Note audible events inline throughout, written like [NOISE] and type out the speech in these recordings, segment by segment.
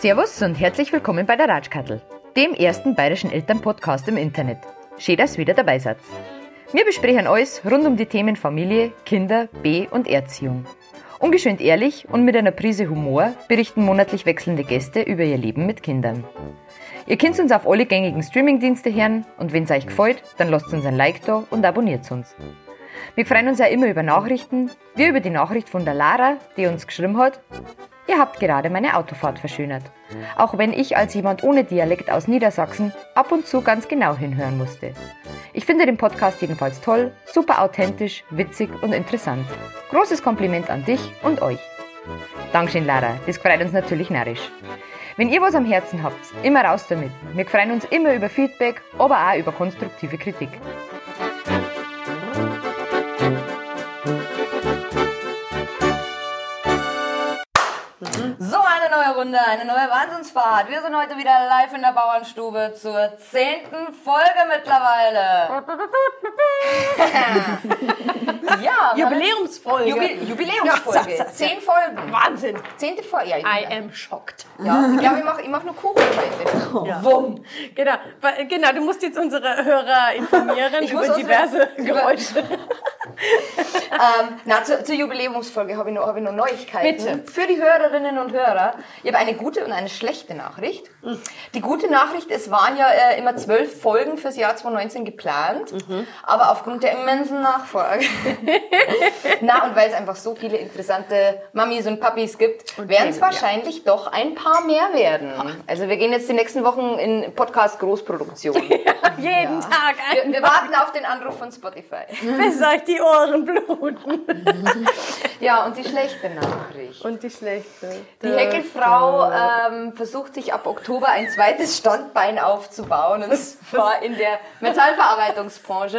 Servus und herzlich willkommen bei der Ratschkattel, dem ersten bayerischen Elternpodcast im Internet. Schön, dass wieder dabei seid. Wir besprechen alles rund um die Themen Familie, Kinder, B- und Erziehung. Ungeschönt ehrlich und mit einer Prise Humor berichten monatlich wechselnde Gäste über ihr Leben mit Kindern. Ihr könnt uns auf alle gängigen Streamingdienste hören und wenn es euch gefällt, dann lasst uns ein Like da und abonniert uns. Wir freuen uns ja immer über Nachrichten, wie über die Nachricht von der Lara, die uns geschrieben hat, Ihr habt gerade meine Autofahrt verschönert. Auch wenn ich als jemand ohne Dialekt aus Niedersachsen ab und zu ganz genau hinhören musste. Ich finde den Podcast jedenfalls toll, super authentisch, witzig und interessant. Großes Kompliment an dich und euch. Dankeschön, Lara. Das freut uns natürlich narrisch. Wenn ihr was am Herzen habt, immer raus damit. Wir freuen uns immer über Feedback, aber auch über konstruktive Kritik. Eine neue Runde, eine neue Wahnsinnsfahrt. Wir sind heute wieder live in der Bauernstube zur zehnten Folge mittlerweile. [LAUGHS] ja, Jubiläumsfolge. Jubil Jubiläumsfolge. Ja, Zehn Folgen. Wahnsinn. Zehnte Folge. Ja, ich, I am shocked. ja, ich glaube, ich mache ich mach nur Kuchen heute. Ja. Wumm. Genau, genau, du musst jetzt unsere Hörer informieren [LAUGHS] Ich über diverse [LAUGHS] Geräusche. Ähm, na, zur, zur Jubiläumsfolge habe ich, noch- habe ich noch Neuigkeiten. Bitte. Für die Hörerinnen und Hörer. Ich habe eine gute und eine schlechte Nachricht. Die gute Nachricht, es waren ja äh, immer zwölf Folgen fürs Jahr 2019 geplant, aber aufgrund der immensen Nachfrage. [LAUGHS] na, und weil es einfach so viele interessante Mamis und Papis gibt, werden es ja. wahrscheinlich doch ein paar mehr werden. Also wir gehen jetzt die nächsten Wochen in Podcast-Großproduktion. [LAUGHS] Jeden Tag Wir, wir warten auf den Anruf von Spotify. bis euch die Ohren bluten. [LAUGHS] Ja, und die schlechte Nachricht. Und die schlechte. Die Heckelfrau ähm, versucht sich ab Oktober ein zweites Standbein aufzubauen und zwar in der Metallverarbeitungsbranche.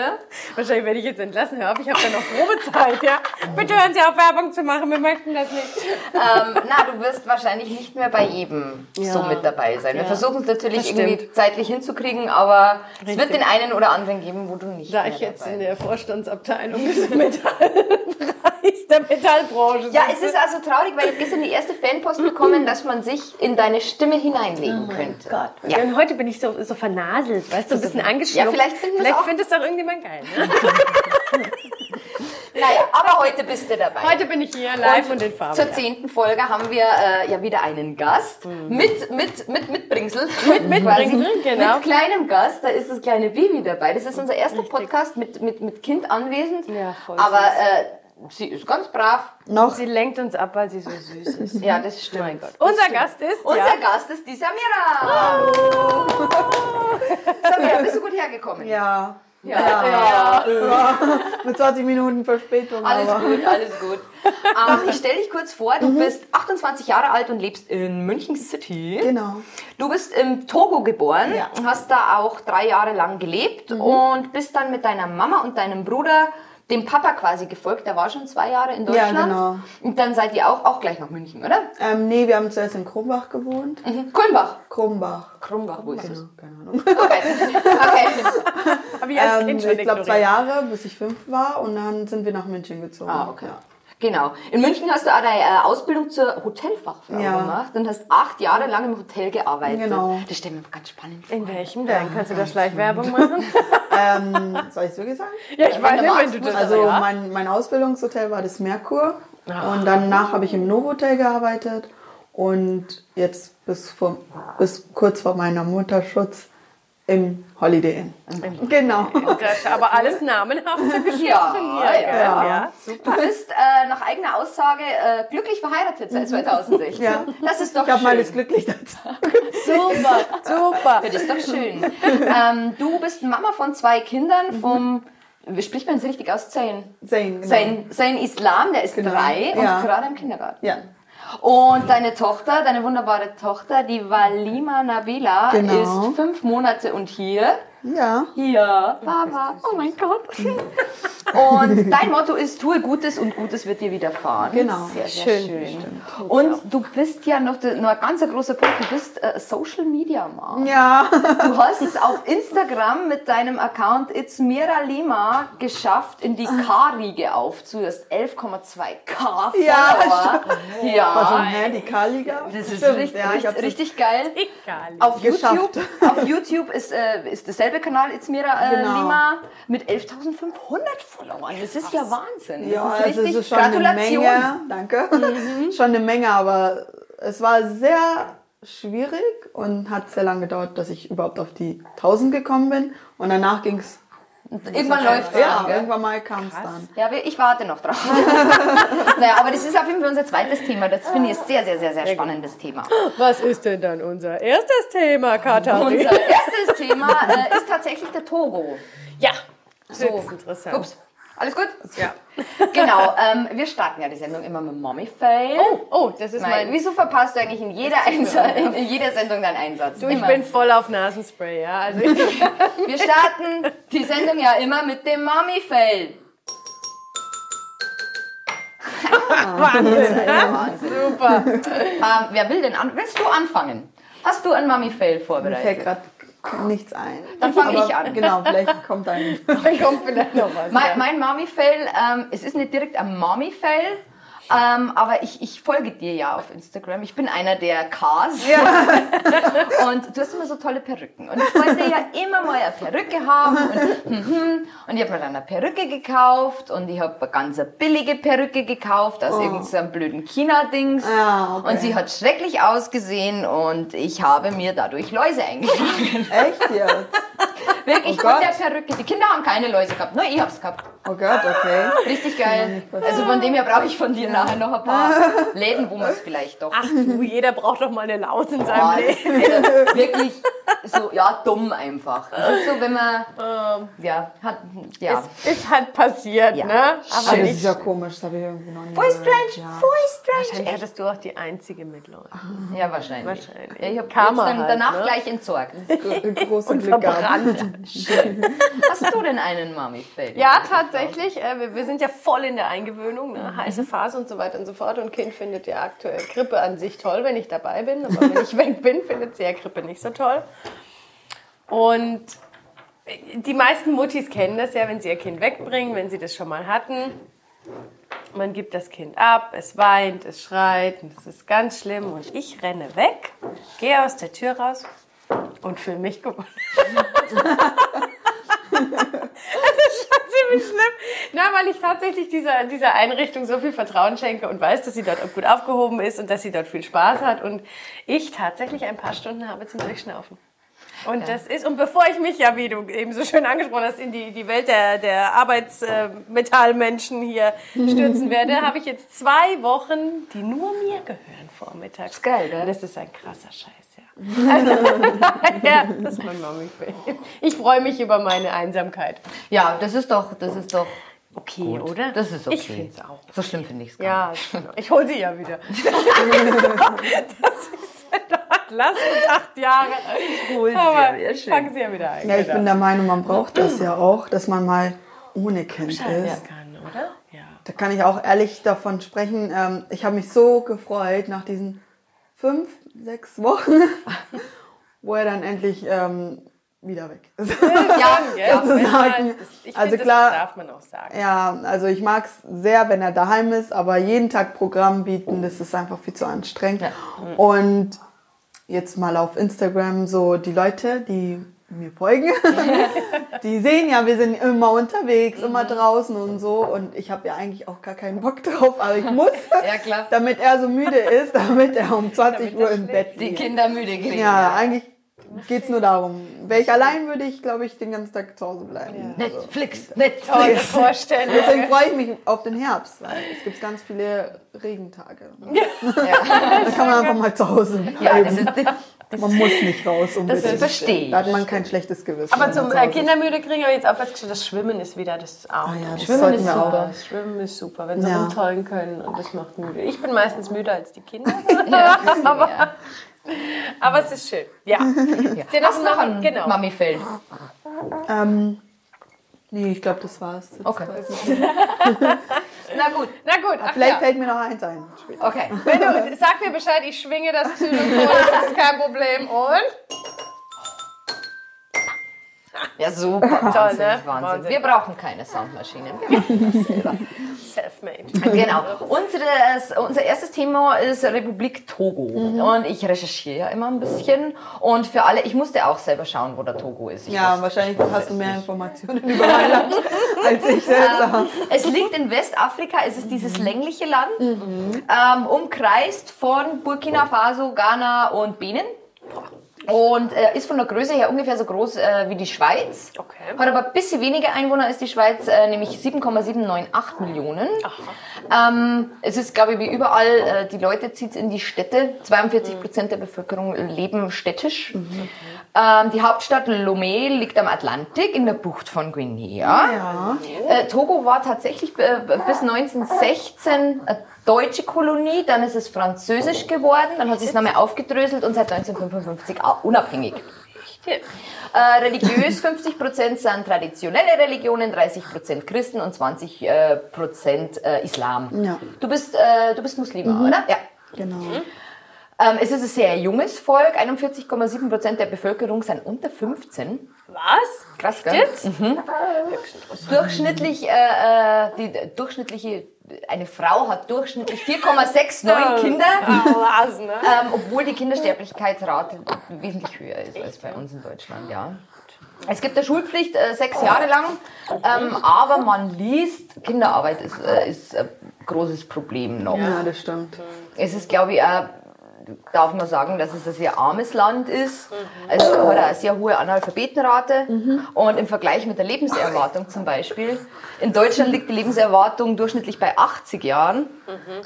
Wahrscheinlich werde ich jetzt entlassen. Hör auf, ich habe ja noch Probezeit, ja? Bitte hören Sie auf, Werbung zu machen. Wir möchten das nicht. Ähm, na, du wirst wahrscheinlich nicht mehr bei jedem Ja. so mit dabei sein. Wir Ja. versuchen es natürlich irgendwie zeitlich hinzukriegen, aber es wird Richtig. den einen oder anderen geben, wo du nicht Da mehr ich jetzt in der Vorstandsabteilung des [LAUGHS] Metallbereichs der Metallbranche Ja, es ist also traurig, weil ich gestern die erste Fanpost bekommen, dass man sich in deine Stimme hineinlegen könnte. Gott. Ja. Und heute bin ich so, so vernaselt, weißt du, ein bisschen angeschnupft. Ja, vielleicht finden Vielleicht auch- findet es doch irgendjemand geil. Ne? [LAUGHS] Naja, aber heute bist du dabei. Heute bin ich hier live und, in Farbe. Zur zehnten Folge haben wir äh, ja wieder einen Gast mit, mit, mit Mitbringsel. Mit Mitbringsel, genau. Mit kleinem Gast, da ist das kleine Baby dabei. Das ist unser erster Podcast mit, mit, mit Kind anwesend. Ja, voll Aber äh, sie ist ganz brav. Noch. Sie lenkt uns ab, weil sie so süß ist. Ja, das stimmt. Mein Gott. Unser Gast ist. Unser ja, Gast ist die Samira. Samira, bist du gut hergekommen? Ja. Ja. ja. ja. Mit 20 Minuten Verspätung. Alles aber. gut, alles gut. Ähm, ich stelle dich kurz vor, Mhm. du bist 28 Jahre alt und lebst in München City. Genau. Du bist im Togo geboren, Ja. hast da auch drei Jahre lang gelebt und bist dann mit deiner Mama und deinem Bruder dem Papa quasi gefolgt. Der war schon zwei Jahre in Ja, Deutschland. genau. Und dann seid ihr auch, auch gleich nach München, oder? Ähm, nee, wir haben zuerst in Krumbach gewohnt. Mhm. Kulmbach. Krumbach. Krumbach, wo ist es? Keine Ahnung. Okay. okay. [LAUGHS] habe ich als Ähm, Kind schon ich glaube zwei. Jahre, bis ich fünf war. Und dann sind wir nach München gezogen. Ah, okay. Ja. Genau. In München hast du auch deine äh, Ausbildung zur Hotelfachfrau Ja. gemacht und hast acht Jahre lang im Hotel gearbeitet. Genau. Das stelle mir ganz spannend vor. In welchem denn? Kannst du da Schleichwerbung machen? [LAUGHS] Ähm, soll ich es wirklich sagen? Ja, ich weiß nicht, wenn du das Also ja. mein, mein Ausbildungshotel war das Merkur. Und danach habe ich im Novotel gearbeitet. Und jetzt bis, vor, bis kurz vor meiner Mutterschutz im Holiday Inn. Genau. [LAUGHS] Das, aber alles namenhafte [LAUGHS] Geschichten Ja, hier. ja. ja. super. Du bist äh, nach eigener Aussage äh, glücklich verheiratet seit 2016. Ja. Das ist doch Ich habe schön. mal das Glück nicht dazu. Super, [LAUGHS] super. Das ist doch schön. ähm, du bist Mama von zwei Kindern vom, wie spricht man das richtig aus? Zayn. Sein, genau. Sein, sein Islam, der ist Genau. drei und Ja. gerade im Kindergarten. Ja. Und deine Tochter, deine wunderbare Tochter, die Walima Nabila, Genau. ist fünf Monate und hier. Ja. Ja, Mama. Oh mein Gott. [LAUGHS] Und dein Motto ist, tue Gutes und Gutes wird dir widerfahren. Genau. Sehr, sehr Schön. schön. Und du bist ja noch, noch ein ganz großer Punkt, du bist äh, Social Media Mom. Ja. Du hast es auf Instagram mit deinem Account It's Mira Lima geschafft, in die K-Riege aufzuhören. 11,2k Ja, Follower. Ja, War schon, hä, die K-Liga? das ist Stimmt, richtig, ja, ich richtig, geil. Auf. YouTube, auf YouTube ist, äh, ist derselbe Kanal, It's Mira äh, Genau. Lima, mit 11.500 Followern. Das ist ja Wahnsinn. Das Ja, ist also richtig. es ist schon eine Gratulation. Menge. Danke. [LAUGHS] schon eine Menge, aber es war sehr schwierig und hat sehr lange gedauert, dass ich überhaupt auf die 1000 gekommen bin. Und danach ging es. Irgendwann läuft es. Ja, gell? irgendwann mal kam es dann. Ja, ich warte noch drauf. [LAUGHS] naja, aber das ist auf jeden Fall unser zweites Thema. Das finde ich ein sehr, sehr, sehr, sehr spannendes Thema. Was ist denn dann unser erstes Thema, Katharina? Unser erstes Thema äh, ist tatsächlich der Togo. Ja, So. höchst interessant. Ups. Alles gut? Ja. Genau, ähm, wir starten ja die Sendung immer mit Mommy Fail. Oh, oh, das ist Nein, mein... wieso verpasst du eigentlich in jeder, Einsa in, in jeder Sendung deinen Einsatz? Du, ich Immer. bin voll auf Nasenspray, ja. Also ich, [LAUGHS] Wir starten die Sendung ja immer mit dem Mommy Fail. Wahnsinn. Wahnsinn. Super. Ähm, wer will denn an? Willst du anfangen? Hast du ein Mommy Fail Mir fällt vorbereitet? gerade nichts ein. Dann fang Aber ich an. Genau, vielleicht kommt ein. [LAUGHS] Dann kommt vielleicht noch was. Mein, ja. mein Mommy-Fail, ähm, es ist nicht direkt ein Mommy-Fail, ähm, aber ich, ich folge dir ja auf Instagram. Ich bin einer der Ks. [LAUGHS] und du hast immer so tolle Perücken. Und ich wollte ja immer mal eine Perücke haben. Und, mhm. und ich habe mir dann eine Perücke gekauft und ich habe eine ganz billige Perücke gekauft aus irgendeinem blöden China-Dings. Ah, okay. Und sie hat schrecklich ausgesehen und ich habe mir dadurch Läuse eingefangen. Echt jetzt? [LAUGHS] Wirklich Oh von Gott. der Perücke. Die Kinder haben keine Läuse gehabt, nur ich hab's gehabt. Oh Gott, okay. Richtig geil. Also von dem her brauche ich von dir nachher noch ein paar [LAUGHS] Läden, wo man es vielleicht doch. Ach du, jeder braucht doch mal eine Laus in seinem Boah, Leben. wirklich so, ja, dumm einfach. Das ist so, wenn man, ja, hat, ja. Es ist halt passiert, Ja. ne? Aber das ist ja komisch, das habe ich irgendwie noch nie Voll strange, Ja. voll Wahrscheinlich strange. hattest du auch die einzige Mitläufer. [LAUGHS] Ja, wahrscheinlich. Wahrscheinlich. Ja, ich habe Karma dann halt, danach ne? gleich entsorgt. Gro- Große Glück gehabt. Verbrannt. [LAUGHS] Hast du denn einen Mami-Fail? Ja, tatsächlich. Äh, wir, wir sind ja voll in der Eingewöhnung, ne? Mhm. heiße Phase und so weiter und so fort. Und Kind findet ja aktuell Grippe an sich toll, wenn ich dabei bin. Aber wenn ich [LAUGHS] weg bin, findet sie ja Grippe nicht so toll. Und die meisten Muttis kennen das ja, wenn sie ihr Kind wegbringen, wenn sie das schon mal hatten. Man gibt das Kind ab, es weint, es schreit und es ist ganz schlimm. Und ich renne weg, gehe aus der Tür raus und fühle mich gewonnen. [LAUGHS] [LAUGHS] ziemlich schlimm. Na, weil ich tatsächlich dieser, dieser Einrichtung so viel Vertrauen schenke und weiß, dass sie dort gut aufgehoben ist und dass sie dort viel Spaß hat und ich tatsächlich ein paar Stunden habe zum Durchschnaufen. Und das ist, und bevor ich mich ja, wie du eben so schön angesprochen hast, in die, die Welt der, der Arbeitsmetallmenschen hier stürzen [LAUGHS] werde, habe ich jetzt zwei Wochen, die nur mir gehören vormittags. geil, gell? Und das ist ein krasser Scheiß, ja. Also, [LAUGHS] ja, das ist mein mami -Fail. Ich freue mich über meine Einsamkeit. Ja, das ist doch, das ist doch Okay, gut. oder? Das ist okay. Ich finde es auch. So schlimm finde ich es gar Ja, ich hole sie ja wieder. [LAUGHS] das ist lass uns acht Jahre. Cool, Aber sehr ich schön. fange sie ja wieder ein. Ja, ich genau. bin der Meinung, man braucht das ja auch, dass man mal ohne Kind Scheiden ist. kann, oder? Ja. Da kann ich auch ehrlich davon sprechen. Ähm, ich habe mich so gefreut nach diesen fünf, sechs Wochen, [LAUGHS] wo er dann endlich ähm, wieder weg ist. Ja, Ja, [LAUGHS] sozusagen. das, Also finde, klar- darf man auch sagen. Ja, also ich mag es sehr, wenn er daheim ist, aber jeden Tag Programm bieten, das ist einfach viel zu anstrengend. Ja. Und jetzt mal auf Instagram so die Leute, die mir folgen, [LAUGHS] die sehen ja, wir sind immer unterwegs, Mhm. immer draußen und so. Und ich habe ja eigentlich auch gar keinen Bock drauf, aber ich muss, [LAUGHS] Ja, klar. damit er so müde ist, damit er um 20 [LAUGHS] Damit Uhr im Bett Die liegt. Kinder müde kriegen. Ja, eigentlich geht's nur darum. Wäre ich allein, würde ich, glaube ich, den ganzen Tag zu Hause bleiben. Netflix, Netflix. Tolle Vorstellung. Deswegen freue ich mich auf den Herbst, weil es gibt ganz viele Regentage. Da kann man einfach mal zu Hause bleiben. Ja, das, ist, man muss nicht raus. Um das verstehe ich. Da hat man kein schlechtes Gewissen. Aber zum äh, ist. Kindermüde kriegen wir jetzt auch festgestellt, das Schwimmen ist wieder das A. Ah ja, das Schwimmen ist super. auch. Schwimmen ist super, wenn sie Ja. rumtollen können und das macht müde. Ich bin meistens müder als die Kinder, [LAUGHS] Ja, [LAUGHS] ja. aber es ist schön. Ja. [LAUGHS] Ist dir Hast du noch einen Genau. Mami-Fail? Ähm, nee, ich glaube, das war's. Jetzt Okay. [LAUGHS] Na gut. Na gut, ach Vielleicht ja. fällt mir noch eins ein. später. Okay. Wenn du, sag mir Bescheid, ich schwinge das Xylophon, das ist kein Problem. Und? Ja, super. [LAUGHS] Wahnsinn, ne? Wahnsinn. Wahnsinn. Wir brauchen keine selber. [LAUGHS] Selfmade. Genau. Unseres, unser erstes Thema ist Republik Togo. Und ich recherchiere ja immer ein bisschen. Und für alle, ich musste auch selber schauen, wo der Togo ist. Ich Ja, wahrscheinlich hast du mehr Informationen [LAUGHS] über mein Land als ich selbst. habe. Es liegt in Westafrika, es ist dieses längliche Land, ähm, umkreist von Burkina Faso, Ghana und Benin. Und äh, ist von der Größe her ungefähr so groß äh, wie die Schweiz. Okay. Hat aber ein bisschen weniger Einwohner als die Schweiz, äh, nämlich 7,798 Millionen. Ähm, es ist, glaube ich, wie überall, äh, die Leute zieht in die Städte. 42 Prozent der Bevölkerung leben städtisch. Ähm, die Hauptstadt Lomé liegt am Atlantik in der Bucht von Guinea. Ja. Äh, Togo war tatsächlich äh, bis 1916 eine deutsche Kolonie, dann ist es französisch geworden, dann hat sich es nochmal aufgedröselt und seit 1955 auch unabhängig. Äh, religiös [LAUGHS] 50% sind traditionelle Religionen, 30% Christen und 20% äh, Prozent, äh, Islam. Ja. Du bist, äh, du bist Muslima, oder? Ja. Genau. Ähm, es ist ein sehr junges Volk, 41,7% der Bevölkerung sind unter 15. Was? Krass, gell? Jetzt? Durchschnittlich, äh, äh, die durchschnittliche, eine Frau hat durchschnittlich 4,69 Kinder, Ah, was, ne? [LAUGHS] ähm, obwohl die Kindersterblichkeitsrate wesentlich höher ist als bei uns in Deutschland, ja. Es gibt eine Schulpflicht äh, sechs Jahre lang, ähm, aber man liest, Kinderarbeit ist, äh, ist ein großes Problem noch. Ja, das stimmt. Es ist, glaube ich, auch, darf man sagen, dass es ein sehr armes Land ist. Also hat eine sehr hohe Analphabetenrate. Und im Vergleich mit der Lebenserwartung zum Beispiel. In Deutschland liegt die Lebenserwartung durchschnittlich bei 80 Jahren.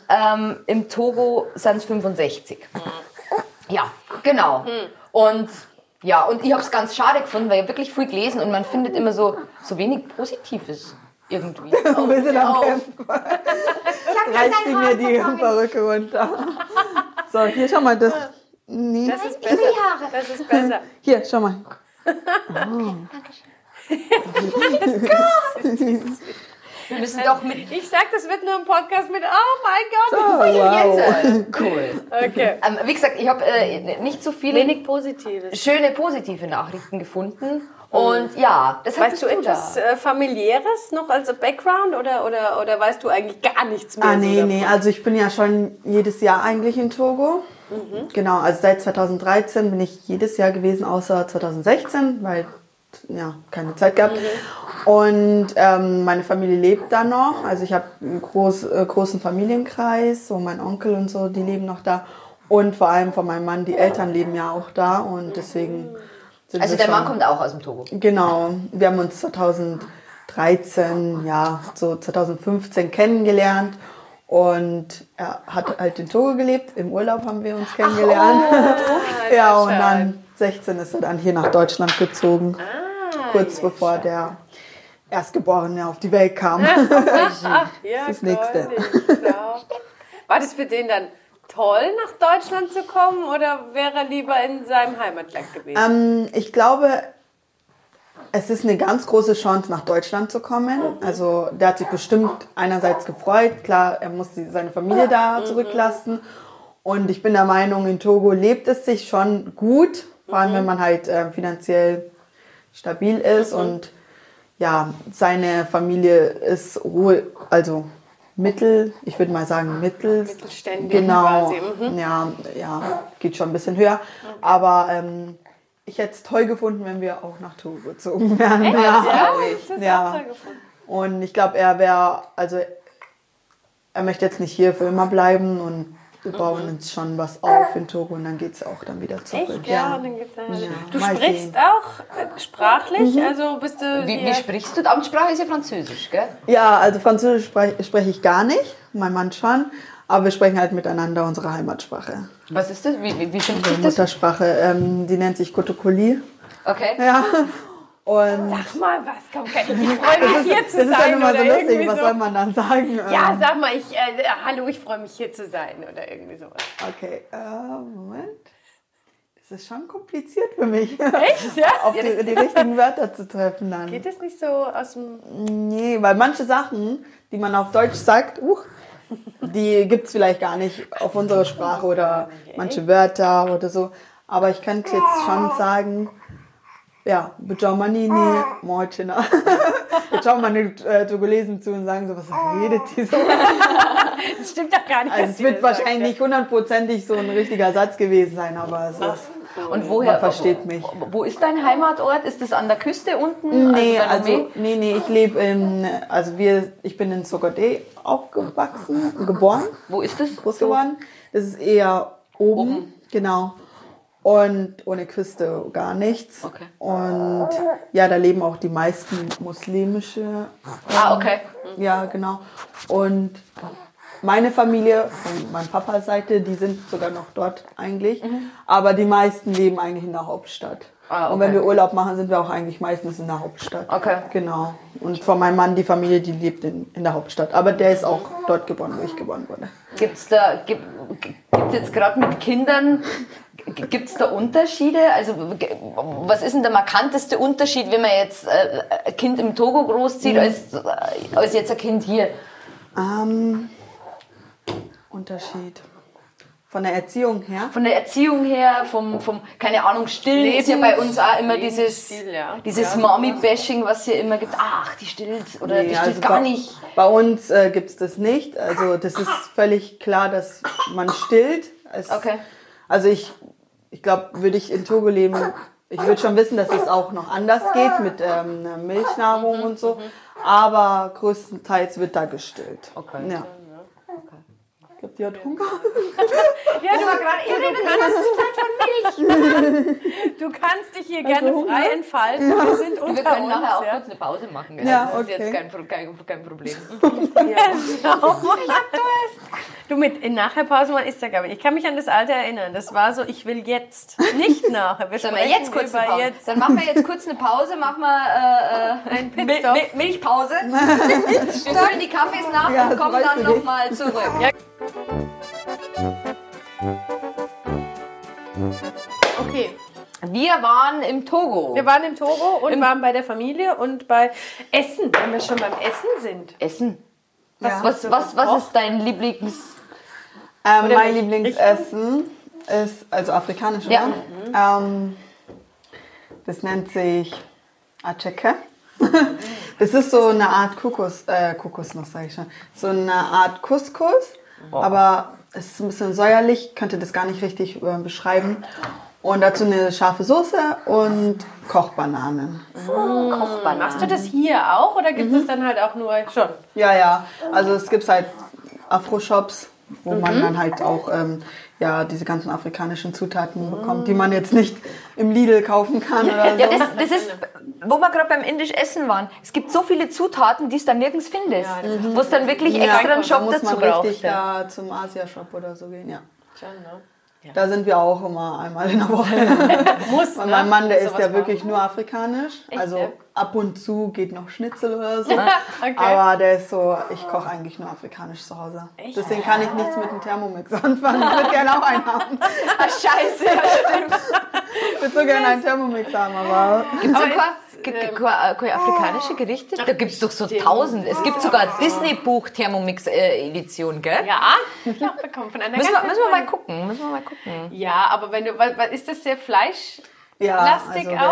Ähm, Im Togo sind es 65. Ja, genau. Und ja, und ich habe es ganz schade gefunden, weil ich wirklich viel gelesen und man findet immer so, so wenig Positives irgendwie. [LAUGHS] Ein bisschen am Oh. Kämpfen. [LAUGHS] Reißt sie mir die Perücke runter. So, hier, schau mal, das. Nee. Das ist besser. Das ist besser. Hier, schau mal. [LAUGHS] Wir müssen doch mit Ich sag, das wird nur ein Podcast mit, oh mein Gott. Oh, wow. Jetzt, cool. Okay. Ähm, wie gesagt, ich habe äh, nicht so viele Wenig Positives. schöne positive Nachrichten gefunden. Und ja, das Weißt du etwas da. äh, familiäres noch als Background oder, oder, oder weißt du eigentlich gar nichts mehr? Ah, so nee, davon? nee. Also ich bin ja schon jedes Jahr eigentlich in Togo. Genau, also seit 2013 bin ich jedes Jahr gewesen, außer 2016, weil ja keine Zeit gehabt. Und ähm, meine Familie lebt da noch. Also ich habe einen groß, äh, großen Familienkreis, so mein Onkel und so, die leben noch da. Und vor allem von meinem Mann, die Eltern leben ja auch da und deswegen sind Also der schon, Mann kommt auch aus dem Togo. Genau, wir haben uns 2013, ja, so 2015 kennengelernt und er hat halt in Togo gelebt. Im Urlaub haben wir uns kennengelernt. [LAUGHS] ja, und dann 16 ist er dann hier nach Deutschland gezogen, kurz bevor der Erstgeborene auf die Welt kam. Ach, [LAUGHS] ja, [LAUGHS] Das Nächste. goldig, klar. War das für den dann toll, nach Deutschland zu kommen oder wäre er lieber in seinem Heimatland gewesen? Ähm, ich glaube, es ist eine ganz große Chance, nach Deutschland zu kommen. Also der hat sich bestimmt einerseits gefreut. Klar, er muss seine Familie da zurücklassen. Und ich bin der Meinung, in Togo lebt es sich schon gut, vor allem wenn man halt äh, finanziell stabil ist und ja, seine Familie ist Ruhe, also mittel, ich würde mal sagen mittel. Mittelständig Genau, mhm. ja, ja, geht schon ein bisschen höher. Aber ähm, ich hätte es toll gefunden, wenn wir auch nach Togo gezogen wären. Ja. ja, das Ja. gefunden. Und ich glaube, er wäre, also er möchte jetzt nicht hier für immer bleiben und wir bauen uns schon was auf in Togo und dann geht es auch dann wieder zurück. Echt? Ja, dann geht's dann. Ja, Du mal sprichst sehen. Mhm. auch äh, sprachlich, also bist du Wie, wie sprichst du? Die Amtssprache ist ja Französisch, gell? Ja, also Französisch spreche spreche ich gar nicht, mein Mann schon, aber wir sprechen halt miteinander unsere Heimatsprache. Was ist das? Wie, wie, wie schimpft sich das? Muttersprache, ähm, die nennt sich Kotokoli. Okay. Ja. Und Sag mal was, komm, ich [LAUGHS] freue mich hier zu das ist sein immer so lustig, was so. soll man dann sagen? Ja, Ähm, sag mal, ich, äh, hallo, ich freue mich hier zu sein oder irgendwie sowas. Okay, äh, Moment. Es ist schon kompliziert für mich, [LAUGHS] Echt? [LAUGHS] Ja? auf die, die richtigen Wörter zu treffen dann. Geht das nicht so aus dem. Nee, weil manche Sachen, die man auf Deutsch sagt, uh, die gibt es vielleicht gar nicht auf unserer Sprache oder manche Wörter oder so. Aber ich könnte jetzt schon sagen, ja, Bejamanini, Morchina. Jetzt schauen [LAUGHS] äh, Togolesen zu und sagen so, was redet die so? [LAUGHS] Das stimmt doch gar nicht. Also es wird wahrscheinlich nicht hundertprozentig so ein richtiger Satz gewesen sein, aber es ist, Und woher? man versteht mich. Wo ist dein Heimatort? Ist das an der Küste unten? Nee, bei also, Lomé? nee, nee, ich lebe in, also wir, ich bin in Sokodé aufgewachsen, geboren, Wo ist das? groß geworden. Das ist eher oben, genau. Und ohne Küste gar nichts. Okay. Und ja, da leben auch die meisten muslimische, Ah, okay. ja, genau. Und meine Familie von meinem Papas Seite, die sind sogar noch dort eigentlich. Aber die meisten leben eigentlich in der Hauptstadt. Mhm. Ah, Und wenn okay. wir Urlaub machen, sind wir auch eigentlich meistens in der Hauptstadt. Okay. Genau. Und von meinem Mann, die Familie, die lebt in, in der Hauptstadt. Aber der ist auch dort geboren, wo ich geboren wurde. Gibt's da, gibt es jetzt gerade mit Kindern, gibt es da Unterschiede? Also was ist denn der markanteste Unterschied, wenn man jetzt äh, ein Kind im Togo großzieht, als, äh, als jetzt ein Kind hier? Ähm, Unterschied. Von der Erziehung her. Von der Erziehung her, vom, vom keine Ahnung, Stillen ist ja bei uns auch immer dieses, Lebensstil, ja. dieses Ja. Mommy-Bashing, was hier immer gibt. Ach, die stillt oder die Nee, stillt also gar bei, nicht. Bei uns äh, gibt es das nicht. Also das ist völlig klar, dass man stillt. Es, Okay. Also ich, ich glaube, würde ich in Togo leben, ich würde schon wissen, dass es auch noch anders geht mit ähm, Milchnahrung und so. Aber größtenteils wird da gestillt. Okay. Ja. Ich glaube, die hat Hunger. Ja, du, du, kannst, du kannst dich hier gerne Hunger? frei entfalten. Wir sind unter Wir können uns. nachher auch ja. kurz eine Pause machen. gell? Ja, das ist okay. jetzt kein, kein, kein Problem. [LAUGHS] Du mit in nachher Pause mal ist da glaube ich. Ich kann mich an das Alter erinnern. Das war so, ich will jetzt, nicht nachher. Wir Sollen wir jetzt kurz über eine Pause? jetzt. Dann machen wir jetzt kurz eine Pause, machen wir äh, äh, Ein Mil Pitstop. Mil Milchpause. wir füllen die Kaffees nach Ja, und kommen dann nochmal zurück. Okay. Wir waren im Togo. Wir waren im Togo und waren bei der Familie und bei Essen, wenn wir schon beim Essen sind. Essen. Was, Ja. was, was, was ist dein Lieblings... Ähm, mein Lieblingsessen ist, also afrikanisch, Ja. oder? Ähm, das nennt sich Acheke. [LAUGHS] Das ist so eine Art Kokos, äh, Kokosnuss, sag ich schon. So eine Art Couscous, aber es ist ein bisschen säuerlich, könnte das gar nicht richtig äh, beschreiben. Und dazu eine scharfe Soße und Kochbananen. Kochbananen? Machst du das hier auch oder gibt es dann halt auch nur schon? Ja, ja. Also es gibt halt Afro-Shops, wo man dann halt auch ähm, ja, diese ganzen afrikanischen Zutaten bekommt, die man jetzt nicht im Lidl kaufen kann oder so. Ja, das, das ist, wo wir gerade beim Indisch Essen waren. Es gibt so viele Zutaten, die es dann nirgends findest. wo es dann wirklich extra einen da Shop muss dazu man braucht. richtig da zum Asia-Shop oder so gehen, ja. Schon, ne? Da sind wir auch immer einmal in der Woche. [LAUGHS] Muss, Und ne? mein Mann, der ist ja machen. wirklich nur afrikanisch. Also ja? ab und zu geht noch Schnitzel oder so. [LAUGHS] Okay. Aber der ist so, ich koche eigentlich nur afrikanisch zu Hause. Echt? Deswegen kann ich nichts mit dem Thermomix anfangen. Ich würde gerne auch einen haben. [LAUGHS] Ah, scheiße. Stimmt. Ich würde so gerne einen Thermomix haben, aber Aber ge- ähm, keine, keine afrikanische Gerichte? Da gibt es doch so tausend. Es gibt sogar Disney-Buch-Thermomix-Edition, gell? Ja, [LAUGHS] ich auch bekommen von einer Müssen wir, müssen wir mal gucken. Müssen wir mal gucken. Ja, aber wenn du, ist das sehr fleischlastig ja,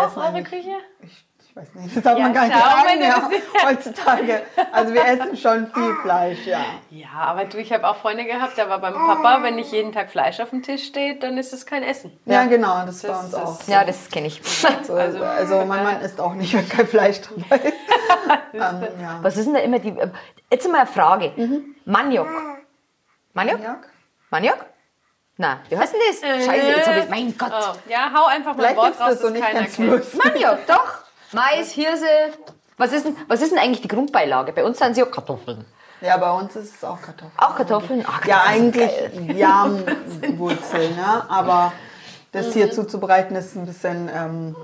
also auch, eure Küche? Ich, ich weiß nicht, das darf Ja, man gar nicht sagen ja, das- [LAUGHS] heutzutage. Also wir essen schon viel Fleisch, ja. Ja, aber du, ich habe auch Freunde gehabt, da war beim Papa, wenn nicht jeden Tag Fleisch auf dem Tisch steht, dann ist es kein Essen. Ja, genau, das, ist bei Das uns ist- auch. Ja, das kenne ich. So, [LAUGHS] also, mein Mann isst auch nicht, wenn kein Fleisch dabei ist. [LAUGHS] ähm, ja. Was ist denn da immer die. äh, Jetzt mal eine Frage. Maniok. Maniok? Jörg? Maniok? Na, wie heißt denn das? Scheiße, jetzt habe ich. Mein Gott. Oh, ja, hau einfach mal ein Vielleicht Wort gibt's raus, das so das nicht keiner ganz kennt. Maniok, doch. Mais, Hirse. Was ist, denn, was ist denn eigentlich die Grundbeilage? Bei uns sind sie auch Kartoffeln. Ja, bei uns ist es auch Kartoffeln. Auch Kartoffeln? Ach, Ja, eigentlich. [LAUGHS] Yam-Wurzeln, ne? aber das hier zuzubereiten ist ein bisschen ähm,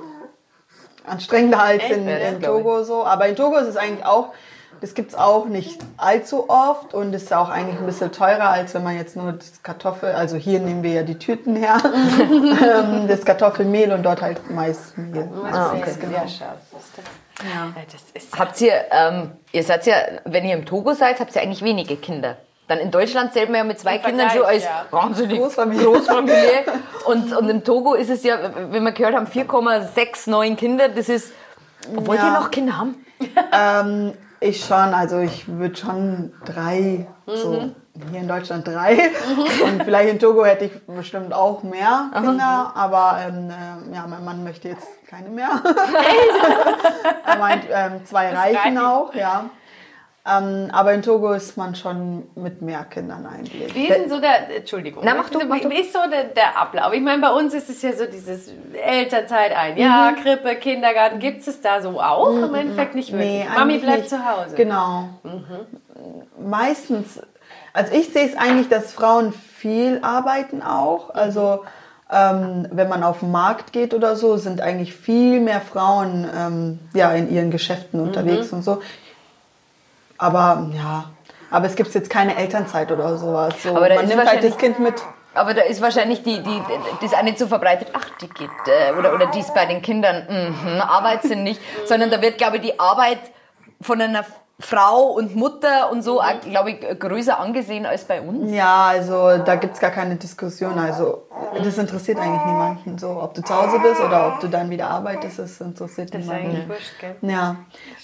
anstrengender als in, in. Togo so. Aber in Togo ist es eigentlich auch Das gibt es auch nicht allzu oft und ist auch eigentlich ein bisschen teurer, als wenn man jetzt nur das Kartoffel, also hier nehmen wir ja die Tüten her, [LAUGHS] ähm, das Kartoffelmehl und dort halt Maismehl. Ah, okay. genau. Ja, scharf. Ja. Ja, das ist Habt ihr, ähm, ihr seid ja, wenn ihr im Togo seid, habt ihr eigentlich wenige Kinder. Dann in Deutschland zählt man ja mit zwei Im Kindern schon als Vergleich, wahnsinnig Großfamilie. Großfamilie. und, und im Togo ist es ja, wenn wir gehört haben, 4,69 Kinder. Das ist, obwohl Ja. die noch Kinder haben. Ähm, ich schon, also ich würde schon drei, so hier in Deutschland drei. Und vielleicht in Togo hätte ich bestimmt auch mehr Kinder, aber ähm, äh, ja, mein Mann möchte jetzt keine mehr. [LAUGHS] er meint, ähm, zwei reichen reicht. auch, ja. Ähm, aber in Togo ist man schon mit mehr Kindern eigentlich. Wie ist denn so der, Entschuldigung, Na, mach du, mach wie, du. wie ist so der, der Ablauf? Ich meine, bei uns ist es ja so dieses Elternzeit ein Jahr, Krippe, Kindergarten, gibt es da so auch? Im Endeffekt nicht wirklich. Mami eigentlich bleibt nicht. zu Hause. Genau. Meistens, also ich sehe es eigentlich, dass Frauen viel arbeiten auch. Also ähm, wenn man auf den Markt geht oder so, sind eigentlich viel mehr Frauen ähm, ja, in ihren Geschäften unterwegs und so. Aber ja, aber es gibt jetzt keine Elternzeit oder sowas. So, Aber da man ist nimmt halt wahrscheinlich- das Kind mit. Aber da ist wahrscheinlich die, die, das auch nicht so verbreitet, ach, die geht, äh, oder, oder die ist bei den Kindern, mhm, Arbeit sind nicht, sondern da wird, glaube ich, die Arbeit von einer Frau und Mutter und so, auch, glaube ich, größer angesehen als bei uns. Ja, also da gibt es gar keine Diskussion. Also das interessiert eigentlich niemanden. So, ob du zu Hause bist oder ob du dann wieder arbeitest, das interessiert Das ist niemanden. eigentlich wurscht, gell? Ja,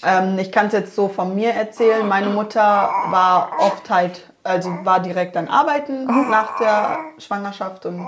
ähm, ich kann es jetzt so von mir erzählen. Meine Mutter war oft halt, also war direkt dann arbeiten nach der Schwangerschaft und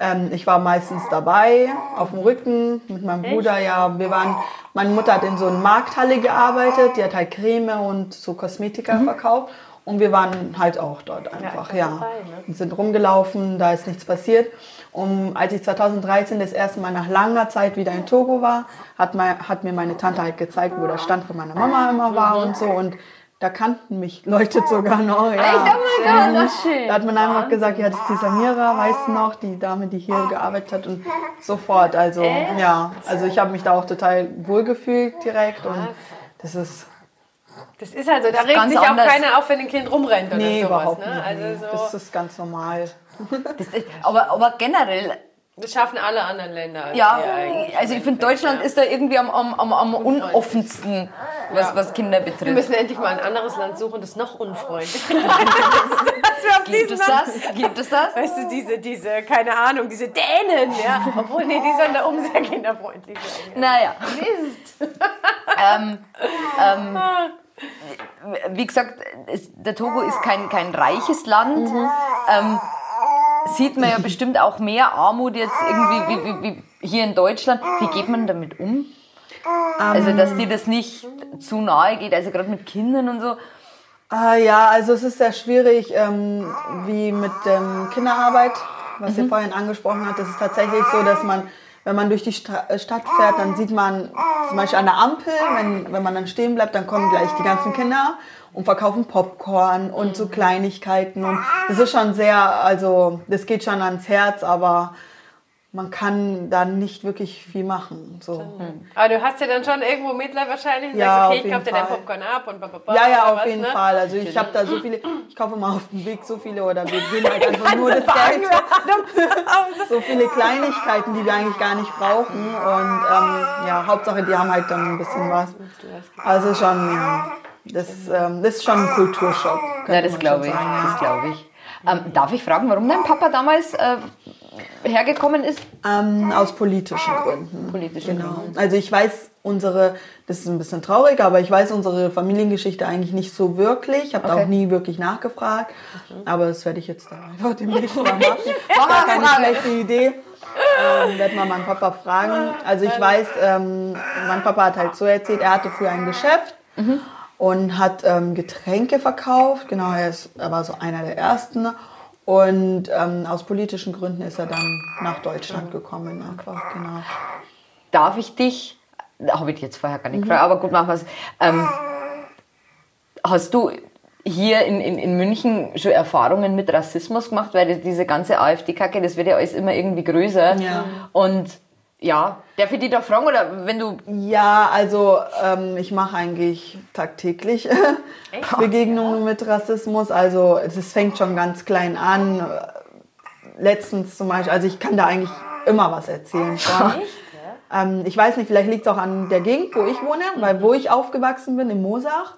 ähm, ich war meistens dabei, auf dem Rücken mit meinem Bruder. Ja, wir waren, meine Mutter hat in so einer Markthalle gearbeitet, die hat halt Creme und so Kosmetika verkauft. Und wir waren halt auch dort einfach, ja. dabei, ne? Und sind rumgelaufen, da ist nichts passiert. Und als ich 2013 das erste Mal nach langer Zeit wieder in Togo war, hat, mein, hat mir meine Tante halt gezeigt, wo der Stand von meiner Mama immer war und so. Und da kannten mich Leute sogar noch. Ja. Echt? Oh mein Gott, das schön. Da hat man einfach gesagt, ja, das ist die Samira, weißt du noch, die Dame, die hier gearbeitet hat und [LAUGHS] sofort. Also ja, also ich habe mich da auch total wohlgefühlt direkt und das ist Das ist also, da regt sich auch anders. keiner auf, wenn ein Kind rumrennt oder nee sowas. überhaupt ne? nicht. Also so, Das ist ganz normal. Ist- [LAUGHS] aber, aber generell, das schaffen alle anderen Länder. als ja, wir also ich finde, Deutschland ist da irgendwie am, am, am, am unoffensten, was, was Kinder Wir betrifft. müssen endlich mal ein anderes Land suchen, das noch unfreundlicher [LAUGHS] ist. Wir Gibt es das? Gibt es das? Weißt du, diese, diese, keine Ahnung, diese Dänen, ja. Obwohl, nee, die sollen da oben sehr kinderfreundlich sein. Naja. Mist. ähm, ähm, wie gesagt, es, der Togo ist kein, kein reiches Land. Ähm, sieht man ja bestimmt auch mehr Armut jetzt irgendwie wie, wie, wie hier in Deutschland. Wie geht man damit um? Also, dass dir das nicht zu nahe geht, also gerade mit Kindern und so. Ah, ja, also es ist sehr schwierig, ähm, wie mit ähm, Kinderarbeit, was ihr vorhin angesprochen habt. Es ist tatsächlich so, dass man, wenn man durch die Stra äh, Stadt fährt, dann sieht man zum Beispiel an der Ampel, wenn, wenn man dann stehen bleibt, dann kommen gleich die ganzen Kinder und verkaufen Popcorn und so Kleinigkeiten. Und das ist schon sehr, also das geht schon ans Herz, aber man kann da nicht wirklich viel machen. So. Aber du hast ja dann schon irgendwo mittlerweile wahrscheinlich und Ja, sagst, auf okay, ich jeden kauf dir dein. Popcorn ab und bababa. Ja, ja, oder auf was, jeden ne? Fall. Also ich habe da so viele, ich kaufe mal auf dem Weg so viele oder wir geben halt einfach [LAUGHS] nur das Geld. [LAUGHS] So viele Kleinigkeiten, die wir eigentlich gar nicht brauchen. Und ähm, ja, Hauptsache, die haben halt dann ein bisschen was. Also schon, ja, das, ähm, das ist schon ein Kulturschock. könnte Ja, das glaube ich. sagen. Das glaube ich. Ähm, darf ich fragen, warum dein Papa damals äh, hergekommen ist? Ähm, aus politischen Gründen. Politischen genau. Also ich weiß unsere, das ist ein bisschen traurig, aber ich weiß unsere Familiengeschichte eigentlich nicht so wirklich. Ich habe da Okay. auch nie wirklich nachgefragt. Aber das werde ich jetzt dann einfach [LAUGHS] demnächst mal machen. Mach Gar keine schlechte Idee. Ähm, werde mal meinen Papa fragen. Also ich weiß, ähm, mein Papa hat halt so erzählt, er hatte früher ein Geschäft und hat ähm, Getränke verkauft. Genau, er, ist, er war so einer der ersten. Und ähm, aus politischen Gründen ist er dann nach Deutschland gekommen, einfach, genau. Darf ich dich, habe ich jetzt vorher gar nicht gefragt, aber gut, machen wir es. Ähm, hast du hier in, in, in München schon Erfahrungen mit Rassismus gemacht? Weil diese ganze AfD-Kacke, das wird ja alles immer irgendwie größer. Ja. Und Ja, darf ich dich da fragen oder wenn du. Ja, also ähm, ich mache eigentlich tagtäglich [LAUGHS] Begegnungen mit Rassismus. Also es fängt schon ganz klein an. Letztens zum Beispiel, also ich kann da eigentlich immer was erzählen. Schon. Ähm, ich weiß nicht, vielleicht liegt es auch an der Gegend, wo ich wohne, weil wo ich aufgewachsen bin, in Mosach,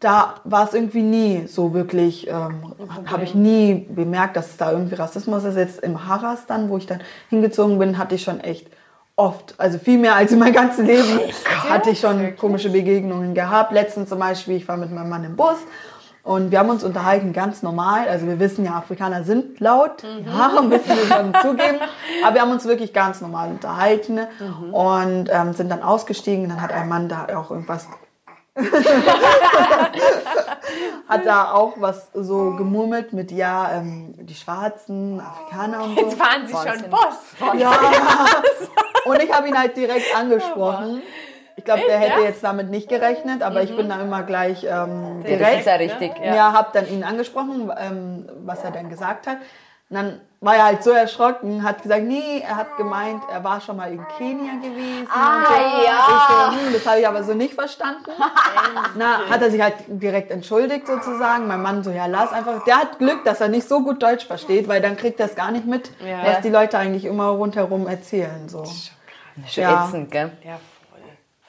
da war es irgendwie nie so wirklich, ähm, habe ich nie bemerkt, dass es da irgendwie Rassismus ist. Jetzt im Harras dann, wo ich dann hingezogen bin, hatte ich schon echt oft, also viel mehr als in meinem ganzen Leben, [LAUGHS] hatte ich schon komische Begegnungen gehabt. Letztens zum Beispiel, ich war mit meinem Mann im Bus und wir haben uns unterhalten, ganz normal. Also wir wissen ja, Afrikaner sind laut, ja, [LAUGHS] müssen wir schon zugeben. Aber wir haben uns wirklich ganz normal unterhalten und ähm, sind dann ausgestiegen. Dann hat ein Mann da auch irgendwas [LAUGHS] hat da auch was so gemurmelt mit, ja, ähm, die Schwarzen, Afrikaner und so. Jetzt fahren sie schon Wahnsinn. Boss. Ja. [LAUGHS] Und ich habe ihn halt direkt angesprochen. Ich glaube, der hätte ja? jetzt damit nicht gerechnet, aber ich bin da immer gleich ähm, Das ist direkt. ja richtig. Ja, habe dann ihn angesprochen, ähm, was er dann gesagt hat. Und dann war er halt so erschrocken, hat gesagt, nee, er hat gemeint, er war schon mal in Kenia gewesen. Ah, und so. ja. Ich so, hm, das habe ich aber so nicht verstanden. [LAUGHS] Na, hat er sich halt direkt entschuldigt sozusagen. Mein Mann so, ja, lass einfach. Der hat Glück, dass er nicht so gut Deutsch versteht, weil dann kriegt er es gar nicht mit, Ja. was die Leute eigentlich immer rundherum erzählen. So. Schon Ja. ätzend, gell? Ja, voll.